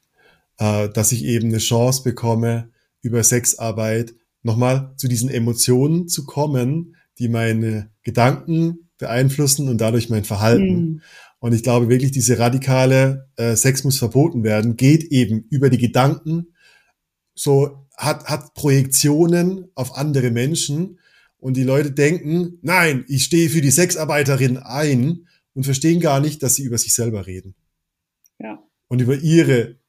äh, dass ich eben eine Chance bekomme, über Sexarbeit nochmal zu diesen Emotionen zu kommen, die meine Gedanken beeinflussen und dadurch mein Verhalten. Mhm. Und ich glaube wirklich, diese radikale äh, Sex muss verboten werden, geht eben über die Gedanken, so hat, hat Projektionen auf andere Menschen und die Leute denken, nein, ich stehe für die Sexarbeiterin ein und verstehen gar nicht, dass sie über sich selber reden. Ja. Und über ihre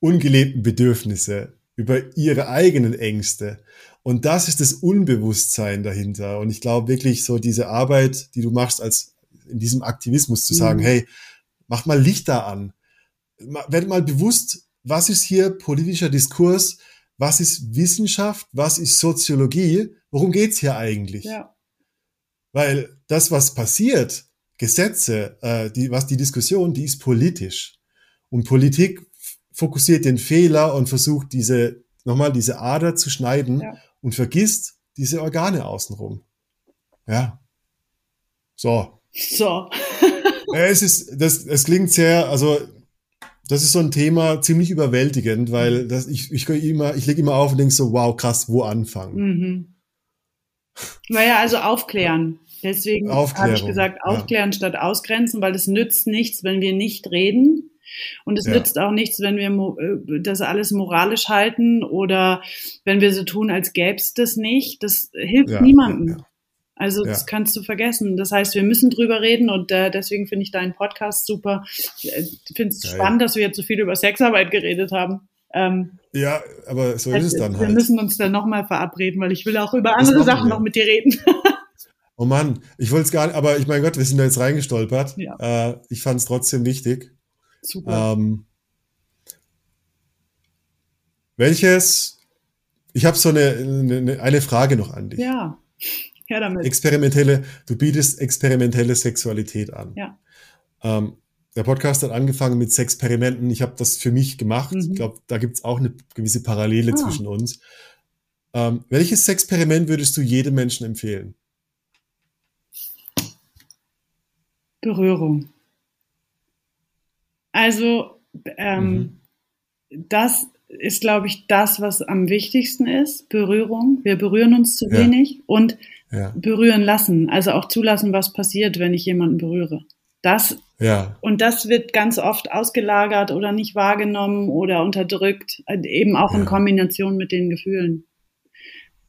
ungelebten Bedürfnisse, über ihre eigenen Ängste. Und das ist das Unbewusstsein dahinter. Und ich glaube wirklich so diese Arbeit, die du machst als in diesem Aktivismus zu sagen, mhm. hey, mach mal Lichter an. Werd mal bewusst, was ist hier politischer Diskurs? Was ist Wissenschaft? Was ist Soziologie? Worum geht's hier eigentlich? Ja. Weil das, was passiert, Gesetze, äh, die, was die Diskussion, die ist politisch. Und Politik fokussiert den Fehler und versucht diese, nochmal diese Ader zu schneiden ja. und vergisst diese Organe außenrum. Ja. So. So. [laughs] es ist, das, es klingt sehr, also, das ist so ein Thema ziemlich überwältigend, weil das, ich, ich, immer, ich lege immer auf und denke so, wow, krass, wo anfangen? Mhm. Naja, also aufklären. Deswegen habe ich gesagt, aufklären ja. statt ausgrenzen, weil es nützt nichts, wenn wir nicht reden. Und es ja. nützt auch nichts, wenn wir äh, das alles moralisch halten oder wenn wir so tun, als gäbe es das nicht. Das hilft ja, niemandem. Also das kannst du vergessen. Das heißt, wir müssen drüber reden und äh, deswegen finde ich deinen Podcast super. Ich äh, finde es spannend, dass wir jetzt so viel über Sexarbeit geredet haben. Ähm, ja, aber so ist es dann halt. Wir müssen uns dann nochmal verabreden, weil ich will auch über andere Sachen wir. noch mit dir reden. [laughs] oh Mann, ich wollte es gar nicht, aber ich mein Gott, wir sind da jetzt reingestolpert. Ja. Äh, ich fand es trotzdem wichtig. Super. Ähm, welches, ich habe so eine, eine, eine Frage noch an dich. Ja, her damit. Experimentelle, du bietest experimentelle Sexualität an. Ja. Ähm, der Podcast hat angefangen mit Sexperimenten. Ich habe das für mich gemacht. Mhm. Ich glaube, da gibt es auch eine gewisse Parallele ah. zwischen uns. Ähm, welches Sexperiment würdest du jedem Menschen empfehlen? Berührung. Also, ähm, mhm. das ist, glaube ich, das, was am wichtigsten ist. Berührung. Wir berühren uns zu ja. wenig und ja. berühren lassen. Also auch zulassen, was passiert, wenn ich jemanden berühre. Das ja. Und das wird ganz oft ausgelagert oder nicht wahrgenommen oder unterdrückt, eben auch ja. in Kombination mit den Gefühlen.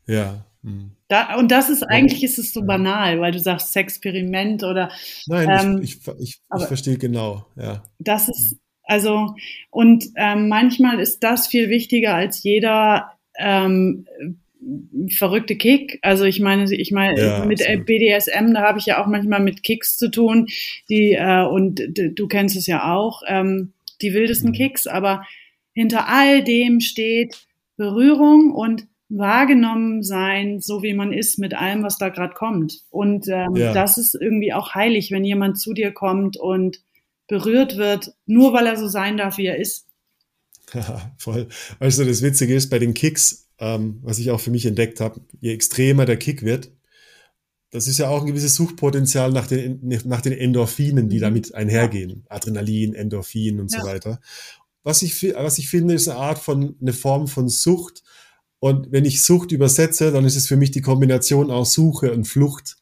Ja. Hm. Da, und das ist eigentlich ist es so banal, weil du sagst Sexperiment oder. Nein, ähm, ich, ich, ich, ich verstehe genau, ja. Das ist, also, und ähm, manchmal ist das viel wichtiger als jeder ähm, verrückte Kick. Also ich meine, ich meine, ja, mit absolut. BDSM, da habe ich ja auch manchmal mit Kicks zu tun, die, äh, und du kennst es ja auch, ähm, die wildesten mhm. Kicks, aber hinter all dem steht Berührung und wahrgenommen sein, so wie man ist, mit allem, was da gerade kommt. Und ähm, ja. das ist irgendwie auch heilig, wenn jemand zu dir kommt und berührt wird, nur weil er so sein darf, wie er ist. [laughs] Ja, voll. Weißt du, das Witzige ist, bei den Kicks, ähm, was ich auch für mich entdeckt habe, je extremer der Kick wird, das ist ja auch ein gewisses Suchpotenzial nach den, nach den Endorphinen, die mhm. damit einhergehen. Adrenalin, Endorphin und ja. so weiter. Was ich, was ich finde, ist eine Art von, eine Form von Sucht. Und wenn ich Sucht übersetze, dann ist es für mich die Kombination aus Suche und Flucht.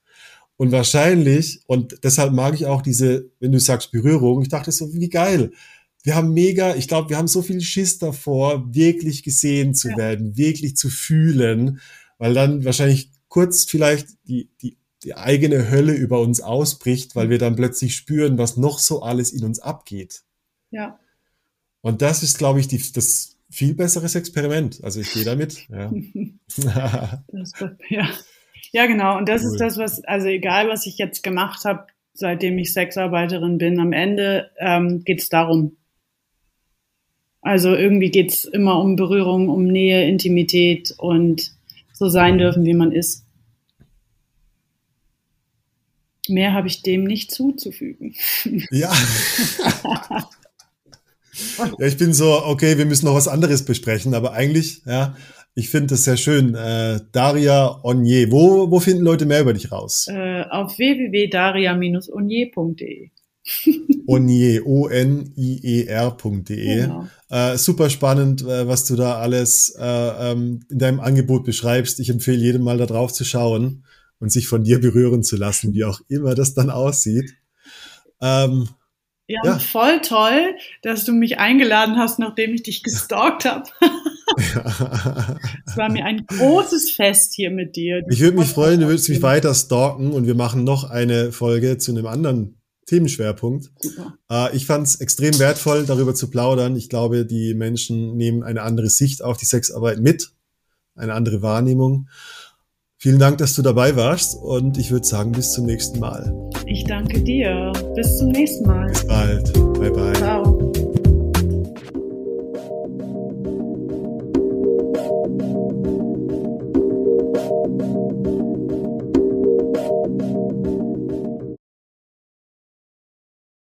Und wahrscheinlich, und deshalb mag ich auch diese, wenn du sagst Berührung, ich dachte so, wie geil. Wir haben mega, ich glaube, wir haben so viel Schiss davor, wirklich gesehen zu ja. werden, wirklich zu fühlen, weil dann wahrscheinlich kurz vielleicht die, die, die eigene Hölle über uns ausbricht, weil wir dann plötzlich spüren, was noch so alles in uns abgeht. Ja. Und das ist, glaube ich, die, das viel besseres Experiment. Also ich gehe damit. Ja. [laughs] [laughs] das, ja. ja, genau. Und das cool. ist das, was, also egal, was ich jetzt gemacht habe, seitdem ich Sexarbeiterin bin, am Ende ähm, geht es darum. Also irgendwie geht es immer um Berührung, um Nähe, Intimität und so sein dürfen, wie man ist. Mehr habe ich dem nicht zuzufügen. Ja. [laughs] ja, ich bin so, okay, wir müssen noch was anderes besprechen, aber eigentlich, ja, ich finde das sehr schön. Äh, Daria Onier, wo, wo finden Leute mehr über dich raus? Äh, auf www.daria-onier.de. Onier, O-N-I-E-R.de. Genau. Äh, super spannend, äh, was du da alles äh, ähm, in deinem Angebot beschreibst. Ich empfehle jedem mal da drauf zu schauen und sich von dir berühren zu lassen, wie auch immer das dann aussieht. Ähm, ja, ja, voll toll, dass du mich eingeladen hast, nachdem ich dich gestalkt habe. [laughs] Es war mir ein großes Fest hier mit dir. Ich würde mich freuen, du würdest mich weiter stalken und wir machen noch eine Folge zu einem anderen Themenschwerpunkt. Äh, ich fand es extrem wertvoll, darüber zu plaudern. Ich glaube, die Menschen nehmen eine andere Sicht auf die Sexarbeit mit, eine andere Wahrnehmung. Vielen Dank, dass du dabei warst und ich würde sagen, bis zum nächsten Mal. Ich danke dir. Bis zum nächsten Mal. Bis bald. Bye bye. Ciao.